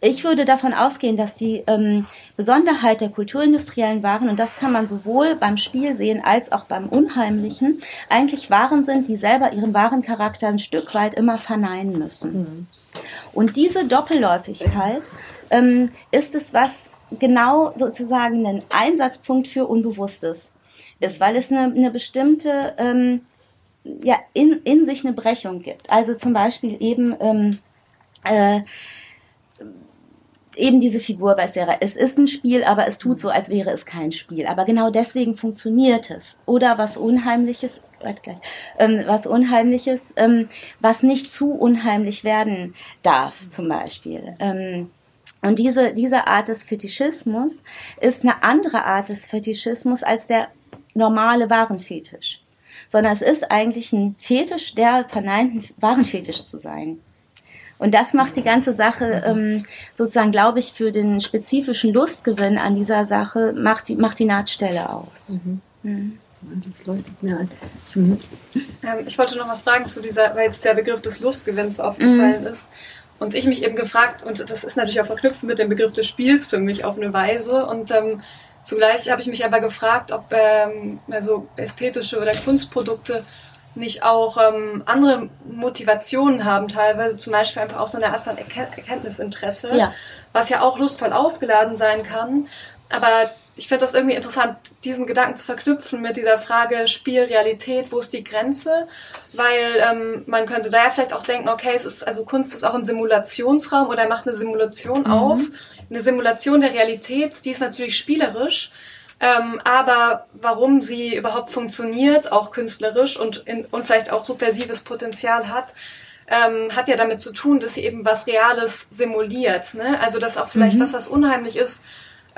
Ich würde davon ausgehen, dass die ähm, Besonderheit der kulturindustriellen Waren, und das kann man sowohl beim Spiel sehen als auch beim Unheimlichen, eigentlich Waren sind, die selber ihren Warencharakter ein Stück weit immer verneinen müssen. Mhm. Und diese Doppelläufigkeit ähm, ist es, was genau sozusagen ein Einsatzpunkt für Unbewusstes ist, weil es eine, eine bestimmte, ähm, ja, in, in sich eine Brechung gibt. Also zum Beispiel eben, ähm, äh, eben diese Figur bei Sarah. Es ist ein Spiel, aber es tut so, als wäre es kein Spiel. Aber genau deswegen funktioniert es. Oder was Unheimliches, ähm, was Unheimliches, ähm, was nicht zu unheimlich werden darf, zum Beispiel. Ähm, und diese, diese Art des Fetischismus ist eine andere Art des Fetischismus als der normale Warenfetisch. Sondern es ist eigentlich ein Fetisch, der verneint, Warenfetisch zu sein. Und das macht die ganze Sache ähm, sozusagen, glaube ich, für den spezifischen Lustgewinn an dieser Sache, macht die, macht die Nahtstelle aus. Mhm. Mhm. Das leuchtet mir ein. Mhm. Ähm, ich wollte noch was fragen zu dieser, weil jetzt der Begriff des Lustgewinns aufgefallen mhm. ist. Und ich mich eben gefragt, und das ist natürlich auch verknüpft mit dem Begriff des Spiels für mich auf eine Weise. Und ähm, zugleich habe ich mich aber gefragt, ob ähm, also ästhetische oder Kunstprodukte nicht auch ähm, andere Motivationen haben, teilweise zum Beispiel einfach auch so eine Art von Erkenntnisinteresse, ja. was ja auch lustvoll aufgeladen sein kann. Aber ich finde das irgendwie interessant, diesen Gedanken zu verknüpfen mit dieser Frage Spiel, Realität, wo ist die Grenze? Weil ähm, man könnte da ja vielleicht auch denken, okay, es ist also Kunst ist auch ein Simulationsraum oder er macht eine Simulation mhm. auf, eine Simulation der Realität, die ist natürlich spielerisch. Ähm, aber warum sie überhaupt funktioniert, auch künstlerisch und, in, und vielleicht auch subversives Potenzial hat, ähm, hat ja damit zu tun, dass sie eben was Reales simuliert. Ne? Also dass auch vielleicht mhm. das, was unheimlich ist,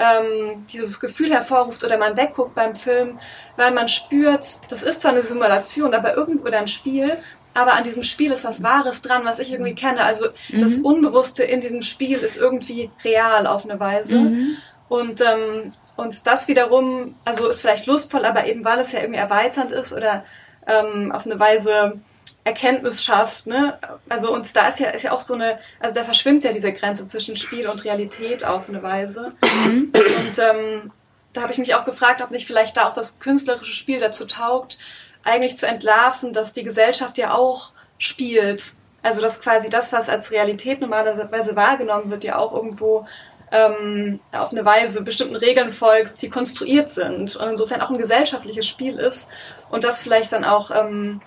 ähm, dieses Gefühl hervorruft oder man wegguckt beim Film, weil man spürt, das ist zwar eine Simulation, aber irgendwo ein Spiel, aber an diesem Spiel ist was Wahres dran, was ich irgendwie kenne. Also mhm. das Unbewusste in diesem Spiel ist irgendwie real auf eine Weise. Mhm. Und, ähm, und das wiederum, also ist vielleicht lustvoll, aber eben weil es ja irgendwie erweiternd ist oder ähm, auf eine Weise Erkenntnis schafft, ne? Also und da ist ja, ist ja auch so eine, also da verschwimmt ja diese Grenze zwischen Spiel und Realität auf eine Weise. Mhm. Und ähm, da habe ich mich auch gefragt, ob nicht vielleicht da auch das künstlerische Spiel dazu taugt, eigentlich zu entlarven, dass die Gesellschaft ja auch spielt. Also dass quasi das, was als Realität normalerweise wahrgenommen wird, ja auch irgendwo ähm, auf eine Weise bestimmten Regeln folgt, die konstruiert sind und insofern auch ein gesellschaftliches Spiel ist und das vielleicht dann auch ähm,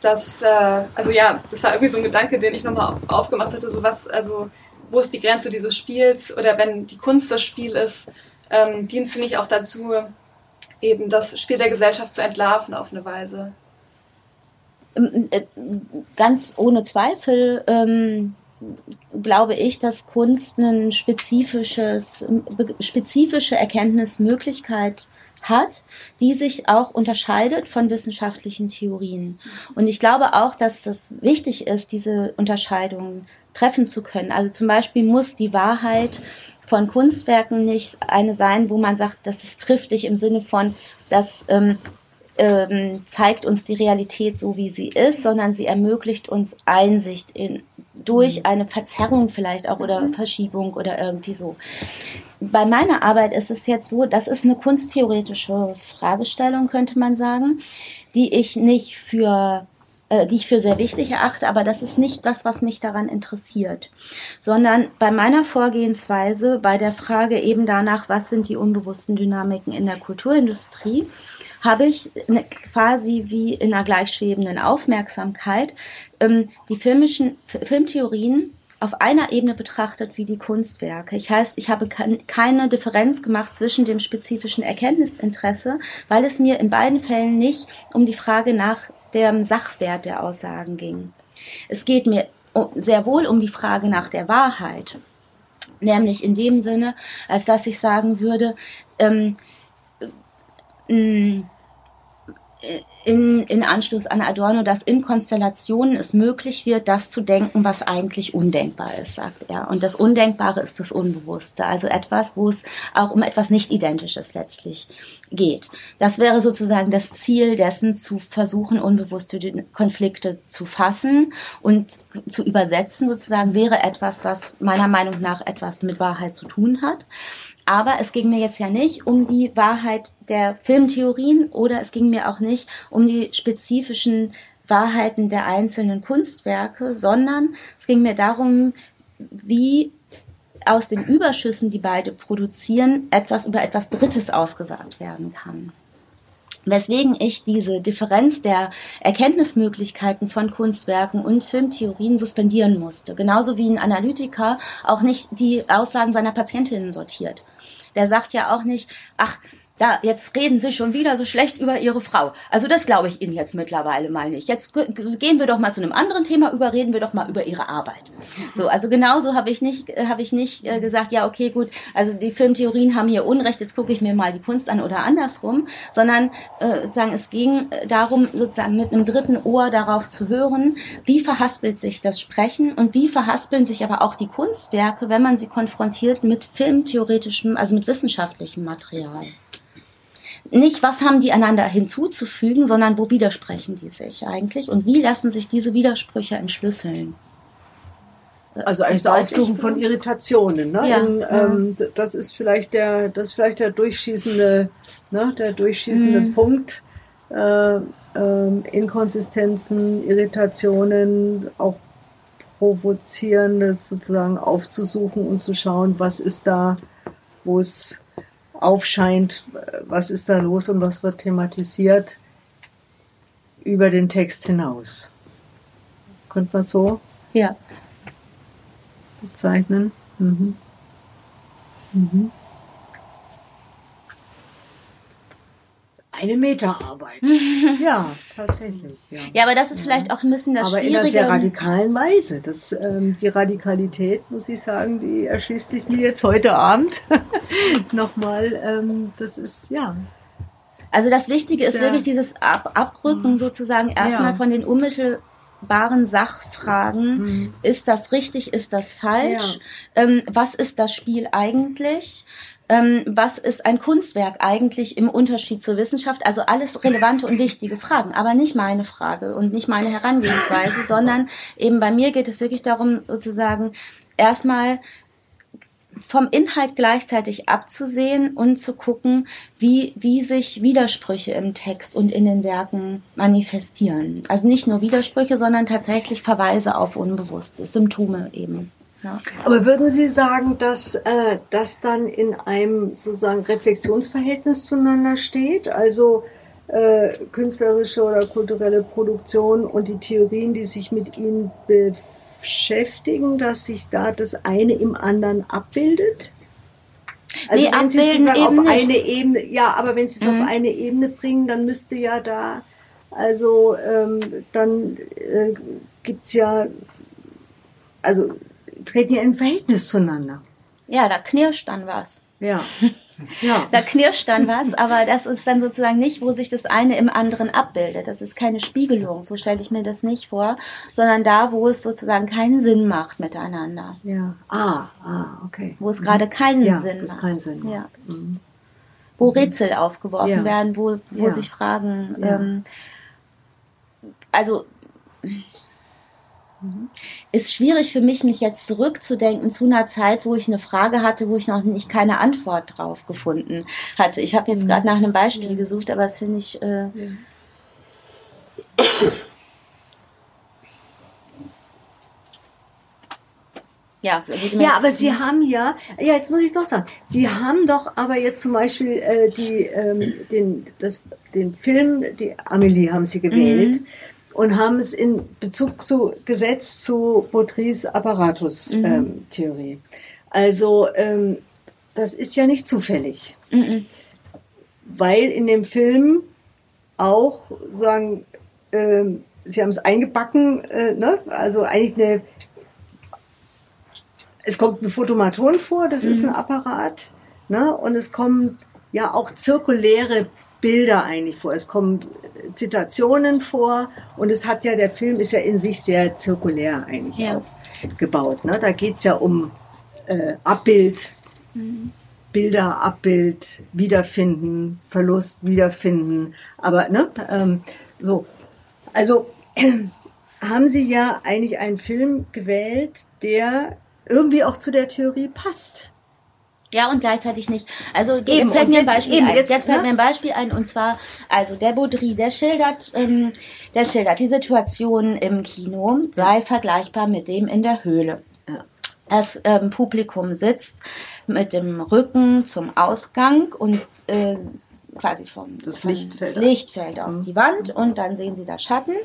dass, äh, also ja, das war irgendwie so ein Gedanke, den ich nochmal aufgemacht hatte, so was, also wo ist die Grenze dieses Spiels oder wenn die Kunst das Spiel ist, ähm, dient sie nicht auch dazu, eben das Spiel der Gesellschaft zu entlarven auf eine Weise. ähm, äh, ganz ohne Zweifel ähm, glaube ich, dass Kunst eine spezifische Erkenntnismöglichkeit hat, die sich auch unterscheidet von wissenschaftlichen Theorien. Und ich glaube auch, dass das wichtig ist, diese Unterscheidungen treffen zu können. Also zum Beispiel muss die Wahrheit von Kunstwerken nicht eine sein, wo man sagt, das ist triftig im Sinne von, dass ähm, ähm, zeigt uns die Realität so, wie sie ist, sondern sie ermöglicht uns Einsicht in, durch mhm. eine Verzerrung vielleicht auch oder mhm. Verschiebung oder irgendwie so. Bei meiner Arbeit ist es jetzt so, das ist eine kunsttheoretische Fragestellung, könnte man sagen, die ich nicht für äh, die ich für sehr wichtig erachte, aber das ist nicht das, was mich daran interessiert, sondern bei meiner Vorgehensweise, bei der Frage eben danach, was sind die unbewussten Dynamiken in der Kulturindustrie, habe ich quasi wie in einer gleichschwebenden Aufmerksamkeit ähm, die filmischen Filmtheorien auf einer Ebene betrachtet wie die Kunstwerke. Ich heißt, ich habe keine Differenz gemacht zwischen dem spezifischen Erkenntnisinteresse, weil es mir in beiden Fällen nicht um die Frage nach dem Sachwert der Aussagen ging. Es geht mir sehr wohl um die Frage nach der Wahrheit. Nämlich in dem Sinne, als dass ich sagen würde, ähm, in, in Anschluss an Adorno, dass in Konstellationen es möglich wird, das zu denken, was eigentlich undenkbar ist, sagt er. Und das Undenkbare ist das Unbewusste, also etwas, wo es auch um etwas Nicht-Identisches letztlich geht. Das wäre sozusagen das Ziel dessen, zu versuchen, unbewusste Konflikte zu fassen und zu übersetzen, sozusagen, wäre etwas, was meiner Meinung nach etwas mit Wahrheit zu tun hat. Aber es ging mir jetzt ja nicht um die Wahrheit der Filmtheorien oder es ging mir auch nicht um die spezifischen Wahrheiten der einzelnen Kunstwerke, sondern es ging mir darum, wie aus den Überschüssen, die beide produzieren, etwas über etwas Drittes ausgesagt werden kann. Weswegen ich diese Differenz der Erkenntnismöglichkeiten von Kunstwerken und Filmtheorien suspendieren musste. Genauso wie ein Analytiker auch nicht die Aussagen seiner Patientinnen sortiert. Der sagt ja auch nicht, ach, da, jetzt reden Sie schon wieder so schlecht über Ihre Frau. Also das glaube ich Ihnen jetzt mittlerweile mal nicht. Jetzt gehen wir doch mal zu einem anderen Thema über, reden wir doch mal über Ihre Arbeit. So, also genauso habe ich nicht, habe ich nicht äh, gesagt, ja, okay, gut, also die Filmtheorien haben hier Unrecht, jetzt gucke ich mir mal die Kunst an oder andersrum, sondern äh, sagen, es ging darum, sozusagen mit einem dritten Ohr darauf zu hören, wie verhaspelt sich das Sprechen und wie verhaspeln sich aber auch die Kunstwerke, wenn man sie konfrontiert mit filmtheoretischem, also mit wissenschaftlichem Material nicht, was haben die einander hinzuzufügen, sondern wo widersprechen die sich eigentlich und wie lassen sich diese Widersprüche entschlüsseln. Also ein Aufsuchen von Irritationen. Ne? Ja, In, ähm, das ist vielleicht der, das vielleicht der durchschießende, ne, der durchschießende mhm. Punkt. Äh, äh, Inkonsistenzen, Irritationen, auch provozierende sozusagen aufzusuchen und zu schauen, was ist da, wo es aufscheint, was ist da los und was wird thematisiert über den Text hinaus. Könnte man so ja. bezeichnen? Mhm. Mhm. Eine Meterarbeit. ja, tatsächlich. Ja. ja, aber das ist vielleicht auch ein bisschen das aber Schwierige. Aber in einer sehr radikalen Weise. Das, ähm, die Radikalität, muss ich sagen, die erschließt sich mir jetzt heute Abend nochmal. Ähm, das ist, ja. Also das Wichtige ist, ist wirklich dieses Ab Abrücken mhm. sozusagen erstmal ja. von den unmittelbaren Sachfragen. Mhm. Ist das richtig? Ist das falsch? Ja. Ähm, was ist das Spiel eigentlich? Ähm, was ist ein Kunstwerk eigentlich im Unterschied zur Wissenschaft? Also alles relevante und wichtige Fragen, aber nicht meine Frage und nicht meine Herangehensweise, sondern eben bei mir geht es wirklich darum, sozusagen erstmal vom Inhalt gleichzeitig abzusehen und zu gucken, wie, wie sich Widersprüche im Text und in den Werken manifestieren. Also nicht nur Widersprüche, sondern tatsächlich Verweise auf Unbewusste, Symptome eben. Ja. Aber würden Sie sagen, dass äh, das dann in einem sozusagen Reflexionsverhältnis zueinander steht? Also äh, künstlerische oder kulturelle Produktion und die Theorien, die sich mit ihnen beschäftigen, dass sich da das eine im anderen abbildet? Also nee, wenn Sie es sozusagen auf nicht. eine Ebene, ja, aber wenn Sie es mhm. auf eine Ebene bringen, dann müsste ja da Also ähm, dann äh, gibt es ja, also treten ja in Verhältnis zueinander. Ja, da knirscht dann was. Ja. Ja. Da knirscht dann was, aber das ist dann sozusagen nicht, wo sich das eine im anderen abbildet. Das ist keine Spiegelung, so stelle ich mir das nicht vor, sondern da, wo es sozusagen keinen Sinn macht miteinander. Ja. Ah, ah, okay. Wo es gerade keinen ja, Sinn macht. Keinen Sinn macht. Ja. Mhm. Wo Rätsel aufgeworfen ja. werden, wo, wo sich Fragen, ähm, also ist schwierig für mich, mich jetzt zurückzudenken zu einer Zeit, wo ich eine Frage hatte, wo ich noch nicht keine Antwort drauf gefunden hatte. Ich habe jetzt mhm. gerade nach einem Beispiel gesucht, aber das finde ich. Äh, Ja, ja, aber Sie haben ja, ja, jetzt muss ich doch sagen, Sie haben doch aber jetzt zum Beispiel äh, die, ähm, den, das, den Film, die Amelie haben Sie gewählt. Mhm und haben es in Bezug zu gesetzt zu Baudrys Apparatus-Theorie. Mhm. Ähm, also ähm, das ist ja nicht zufällig, mhm. weil in dem Film auch sagen, ähm, sie haben es eingebacken, äh, ne? also eigentlich eine, es kommt ein Fotomaton vor, das mhm. ist ein Apparat, ne? und es kommen ja auch zirkuläre Bilder eigentlich vor. Es kommen Zitationen vor und es hat ja, der Film ist ja in sich sehr zirkulär eigentlich ja. aufgebaut. Ne? Da geht es ja um äh, Abbild, mhm. Bilder, Abbild, Wiederfinden, Verlust, Wiederfinden. Aber ne, ähm, so. Also haben Sie ja eigentlich einen Film gewählt, der irgendwie auch zu der Theorie passt. Ja, und gleichzeitig nicht. Also eben, jetzt fällt mir ein Beispiel eben, ein. Jetzt, jetzt fällt ne? mir ein Beispiel ein und zwar, also der Baudry, der schildert, ähm, der schildert die Situation im Kino sei vergleichbar mit dem in der Höhle. Das ähm, Publikum sitzt mit dem Rücken zum Ausgang und äh, quasi vom das Licht fällt, das Licht fällt auf mhm. die Wand und dann sehen sie da Schatten.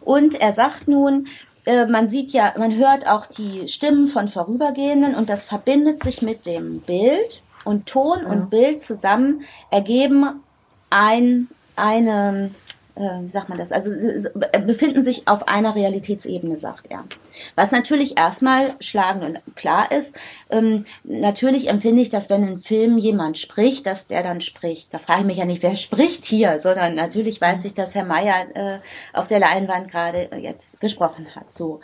Und er sagt nun, äh, man sieht ja, man hört auch die Stimmen von Vorübergehenden und das verbindet sich mit dem Bild und Ton ja. und Bild zusammen ergeben ein, eine, wie sagt man das, also befinden sich auf einer Realitätsebene, sagt er. Was natürlich erstmal schlagend und klar ist, ähm, natürlich empfinde ich, dass wenn ein Film jemand spricht, dass der dann spricht. Da frage ich mich ja nicht, wer spricht hier, sondern natürlich weiß ich, dass Herr Meier äh, auf der Leinwand gerade jetzt gesprochen hat. So.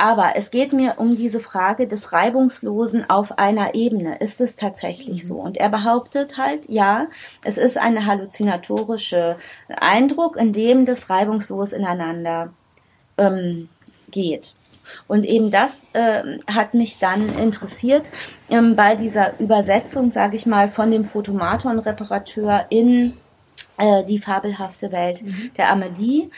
Aber es geht mir um diese Frage des Reibungslosen auf einer Ebene. Ist es tatsächlich mhm. so? Und er behauptet halt, ja, es ist eine halluzinatorische Eindruck, in dem das reibungslos ineinander ähm, geht. Und eben das äh, hat mich dann interessiert ähm, bei dieser Übersetzung, sage ich mal, von dem Photomaton-Reparateur in äh, die fabelhafte Welt mhm. der Amelie.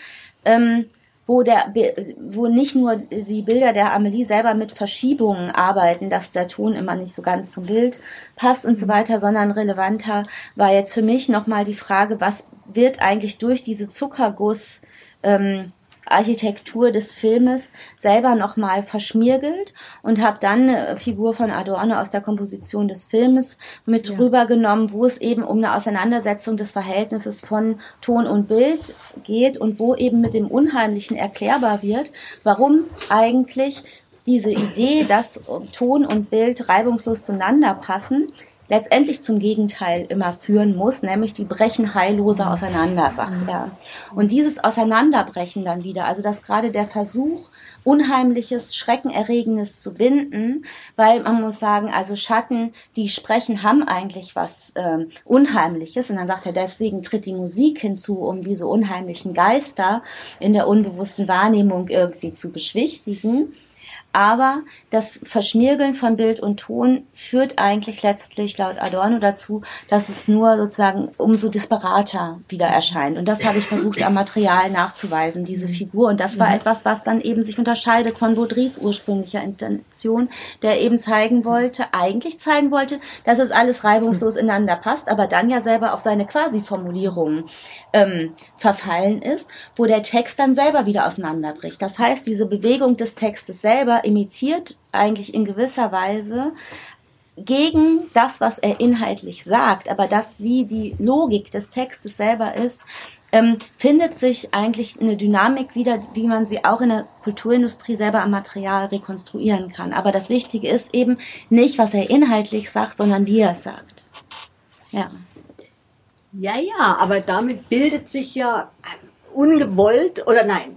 Ähm, wo der, wo nicht nur die Bilder der Amelie selber mit Verschiebungen arbeiten, dass der Ton immer nicht so ganz zum Bild passt und so mhm. weiter, sondern relevanter war jetzt für mich nochmal die Frage, was wird eigentlich durch diese Zuckerguss ähm, Architektur des Filmes selber nochmal verschmiergelt und habe dann eine Figur von Adorno aus der Komposition des Filmes mit ja. rübergenommen, wo es eben um eine Auseinandersetzung des Verhältnisses von Ton und Bild geht und wo eben mit dem Unheimlichen erklärbar wird, warum eigentlich diese Idee, dass Ton und Bild reibungslos zueinander passen, letztendlich zum Gegenteil immer führen muss, nämlich die brechen heillose auseinander, sagt er. Und dieses Auseinanderbrechen dann wieder, also dass gerade der Versuch, Unheimliches, Schreckenerregendes zu binden, weil man muss sagen, also Schatten, die sprechen, haben eigentlich was äh, Unheimliches. Und dann sagt er, deswegen tritt die Musik hinzu, um diese unheimlichen Geister in der unbewussten Wahrnehmung irgendwie zu beschwichtigen. Aber das Verschmiergeln von Bild und Ton führt eigentlich letztlich laut Adorno dazu, dass es nur sozusagen umso disparater wieder erscheint. Und das habe ich versucht am Material nachzuweisen, diese mhm. Figur. Und das war mhm. etwas, was dann eben sich unterscheidet von Baudrys ursprünglicher Intention, der eben zeigen wollte, eigentlich zeigen wollte, dass es alles reibungslos ineinander passt, aber dann ja selber auf seine Quasi-Formulierung ähm, verfallen ist, wo der Text dann selber wieder auseinanderbricht. Das heißt, diese Bewegung des Textes selber imitiert eigentlich in gewisser Weise gegen das, was er inhaltlich sagt, aber das, wie die Logik des Textes selber ist, ähm, findet sich eigentlich eine Dynamik wieder, wie man sie auch in der Kulturindustrie selber am Material rekonstruieren kann. Aber das Wichtige ist eben nicht, was er inhaltlich sagt, sondern wie er es sagt. Ja. Ja, ja, aber damit bildet sich ja ungewollt oder nein,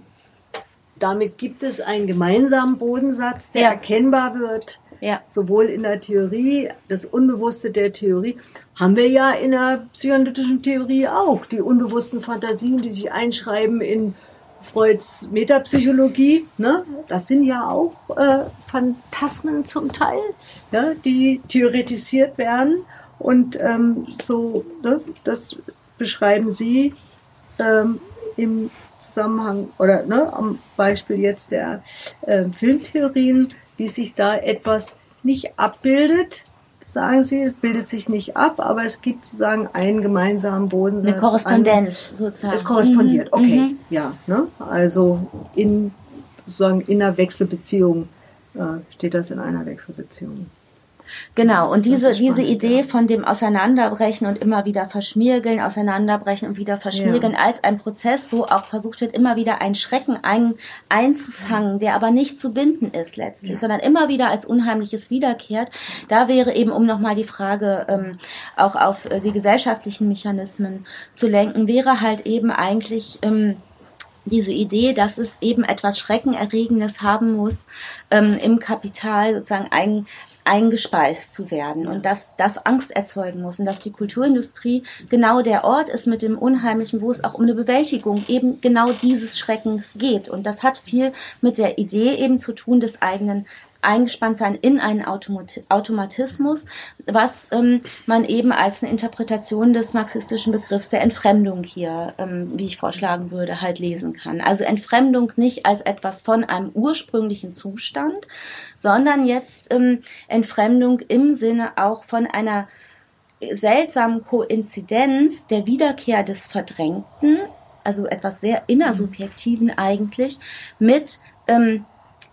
damit gibt es einen gemeinsamen Bodensatz, der ja. erkennbar wird. Ja. Sowohl in der Theorie, das Unbewusste der Theorie, haben wir ja in der psychoanalytischen Theorie auch. Die unbewussten Fantasien, die sich einschreiben in Freuds Metapsychologie, ne? das sind ja auch äh, Phantasmen zum Teil, ja, die theoretisiert werden. Und ähm, so, ne, das beschreiben Sie ähm, im Zusammenhang oder ne, am Beispiel jetzt der äh, Filmtheorien, wie sich da etwas nicht abbildet, sagen Sie, es bildet sich nicht ab, aber es gibt sozusagen einen gemeinsamen Bodensatz. Eine Korrespondenz an, sozusagen. Es korrespondiert, mhm. okay, mhm. ja. Ne? Also in sozusagen in einer Wechselbeziehung äh, steht das in einer Wechselbeziehung. Genau, und diese, spannend, diese Idee ja. von dem Auseinanderbrechen und immer wieder verschmiergeln, auseinanderbrechen und wieder verschmiergeln, ja. als ein Prozess, wo auch versucht wird, immer wieder einen Schrecken ein, einzufangen, der aber nicht zu binden ist letztlich, ja. sondern immer wieder als Unheimliches wiederkehrt. Da wäre eben, um nochmal die Frage ähm, auch auf äh, die gesellschaftlichen Mechanismen zu lenken, wäre halt eben eigentlich ähm, diese Idee, dass es eben etwas Schreckenerregendes haben muss, ähm, im Kapital sozusagen ein, eingespeist zu werden und dass das Angst erzeugen muss und dass die Kulturindustrie genau der Ort ist mit dem Unheimlichen, wo es auch um eine Bewältigung eben genau dieses Schreckens geht. Und das hat viel mit der Idee eben zu tun des eigenen eingespannt sein in einen Automatismus, was ähm, man eben als eine Interpretation des marxistischen Begriffs der Entfremdung hier, ähm, wie ich vorschlagen würde, halt lesen kann. Also Entfremdung nicht als etwas von einem ursprünglichen Zustand, sondern jetzt ähm, Entfremdung im Sinne auch von einer seltsamen Koinzidenz der Wiederkehr des Verdrängten, also etwas sehr innersubjektiven eigentlich, mit ähm,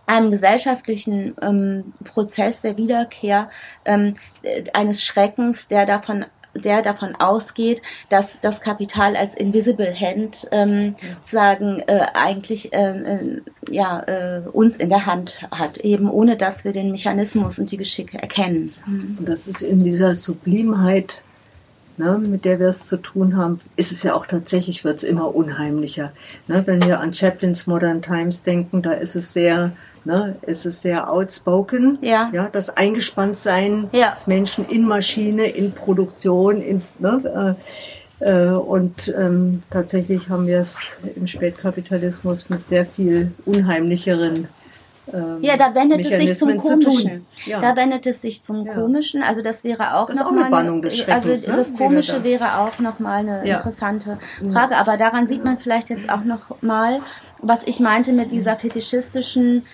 einem gesellschaftlichen ähm, Prozess der Wiederkehr ähm, eines Schreckens, der davon der davon ausgeht, dass das Kapital als invisible hand ähm, ja. sagen äh, eigentlich äh, äh, ja äh, uns in der Hand hat, eben ohne dass wir den Mechanismus und die Geschicke erkennen. Mhm. Und das ist in dieser Sublimheit, ne, mit der wir es zu tun haben, ist es ja auch tatsächlich wird es immer unheimlicher. Ne, wenn wir an Chaplins Modern Times denken, da ist es sehr Ne, es ist sehr outspoken. Ja. ja das Eingespanntsein ja. des Menschen in Maschine, in Produktion, in, ne, äh, äh, und ähm, tatsächlich haben wir es im Spätkapitalismus mit sehr viel unheimlicheren ähm, ja, da wendet es sich zum Komischen. Ja. Da wendet es sich zum ja. Komischen. Also das wäre auch noch mal eine, also ne? das Komische da. wäre auch noch mal eine ja. interessante Frage. Aber daran sieht man vielleicht jetzt auch noch mal, was ich meinte mit dieser fetischistischen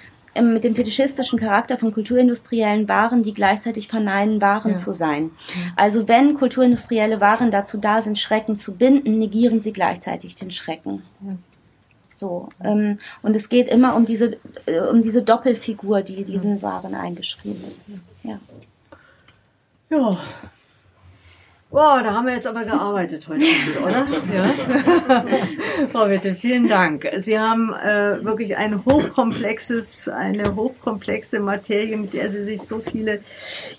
mit dem fetischistischen Charakter von kulturindustriellen Waren, die gleichzeitig verneinen, Waren ja. zu sein. Also wenn kulturindustrielle Waren dazu da sind, Schrecken zu binden, negieren sie gleichzeitig den Schrecken. Ja. So, ähm, und es geht immer um diese, äh, um diese Doppelfigur, die diesen Waren eingeschrieben ist. Ja. Ja, Wow, da haben wir jetzt aber gearbeitet heute, oder? Ja. Frau Witte, vielen Dank. Sie haben äh, wirklich ein hochkomplexes, eine hochkomplexe Materie, mit der Sie sich so viele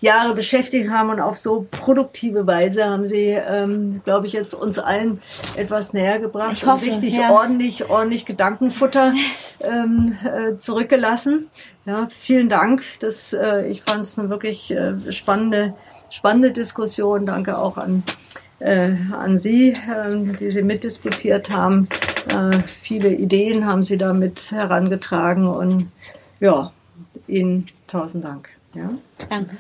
Jahre beschäftigt haben und auf so produktive Weise haben Sie, ähm, glaube ich, jetzt uns allen etwas näher gebracht ich hoffe, und richtig ja. ordentlich, ordentlich Gedankenfutter ähm, äh, zurückgelassen. Ja, vielen Dank. Das, äh, ich fand es eine wirklich äh, spannende spannende Diskussion. Danke auch an, äh, an Sie, äh, die Sie mitdiskutiert haben. Äh, viele Ideen haben Sie damit herangetragen und ja, Ihnen tausend Dank. Ja. Danke.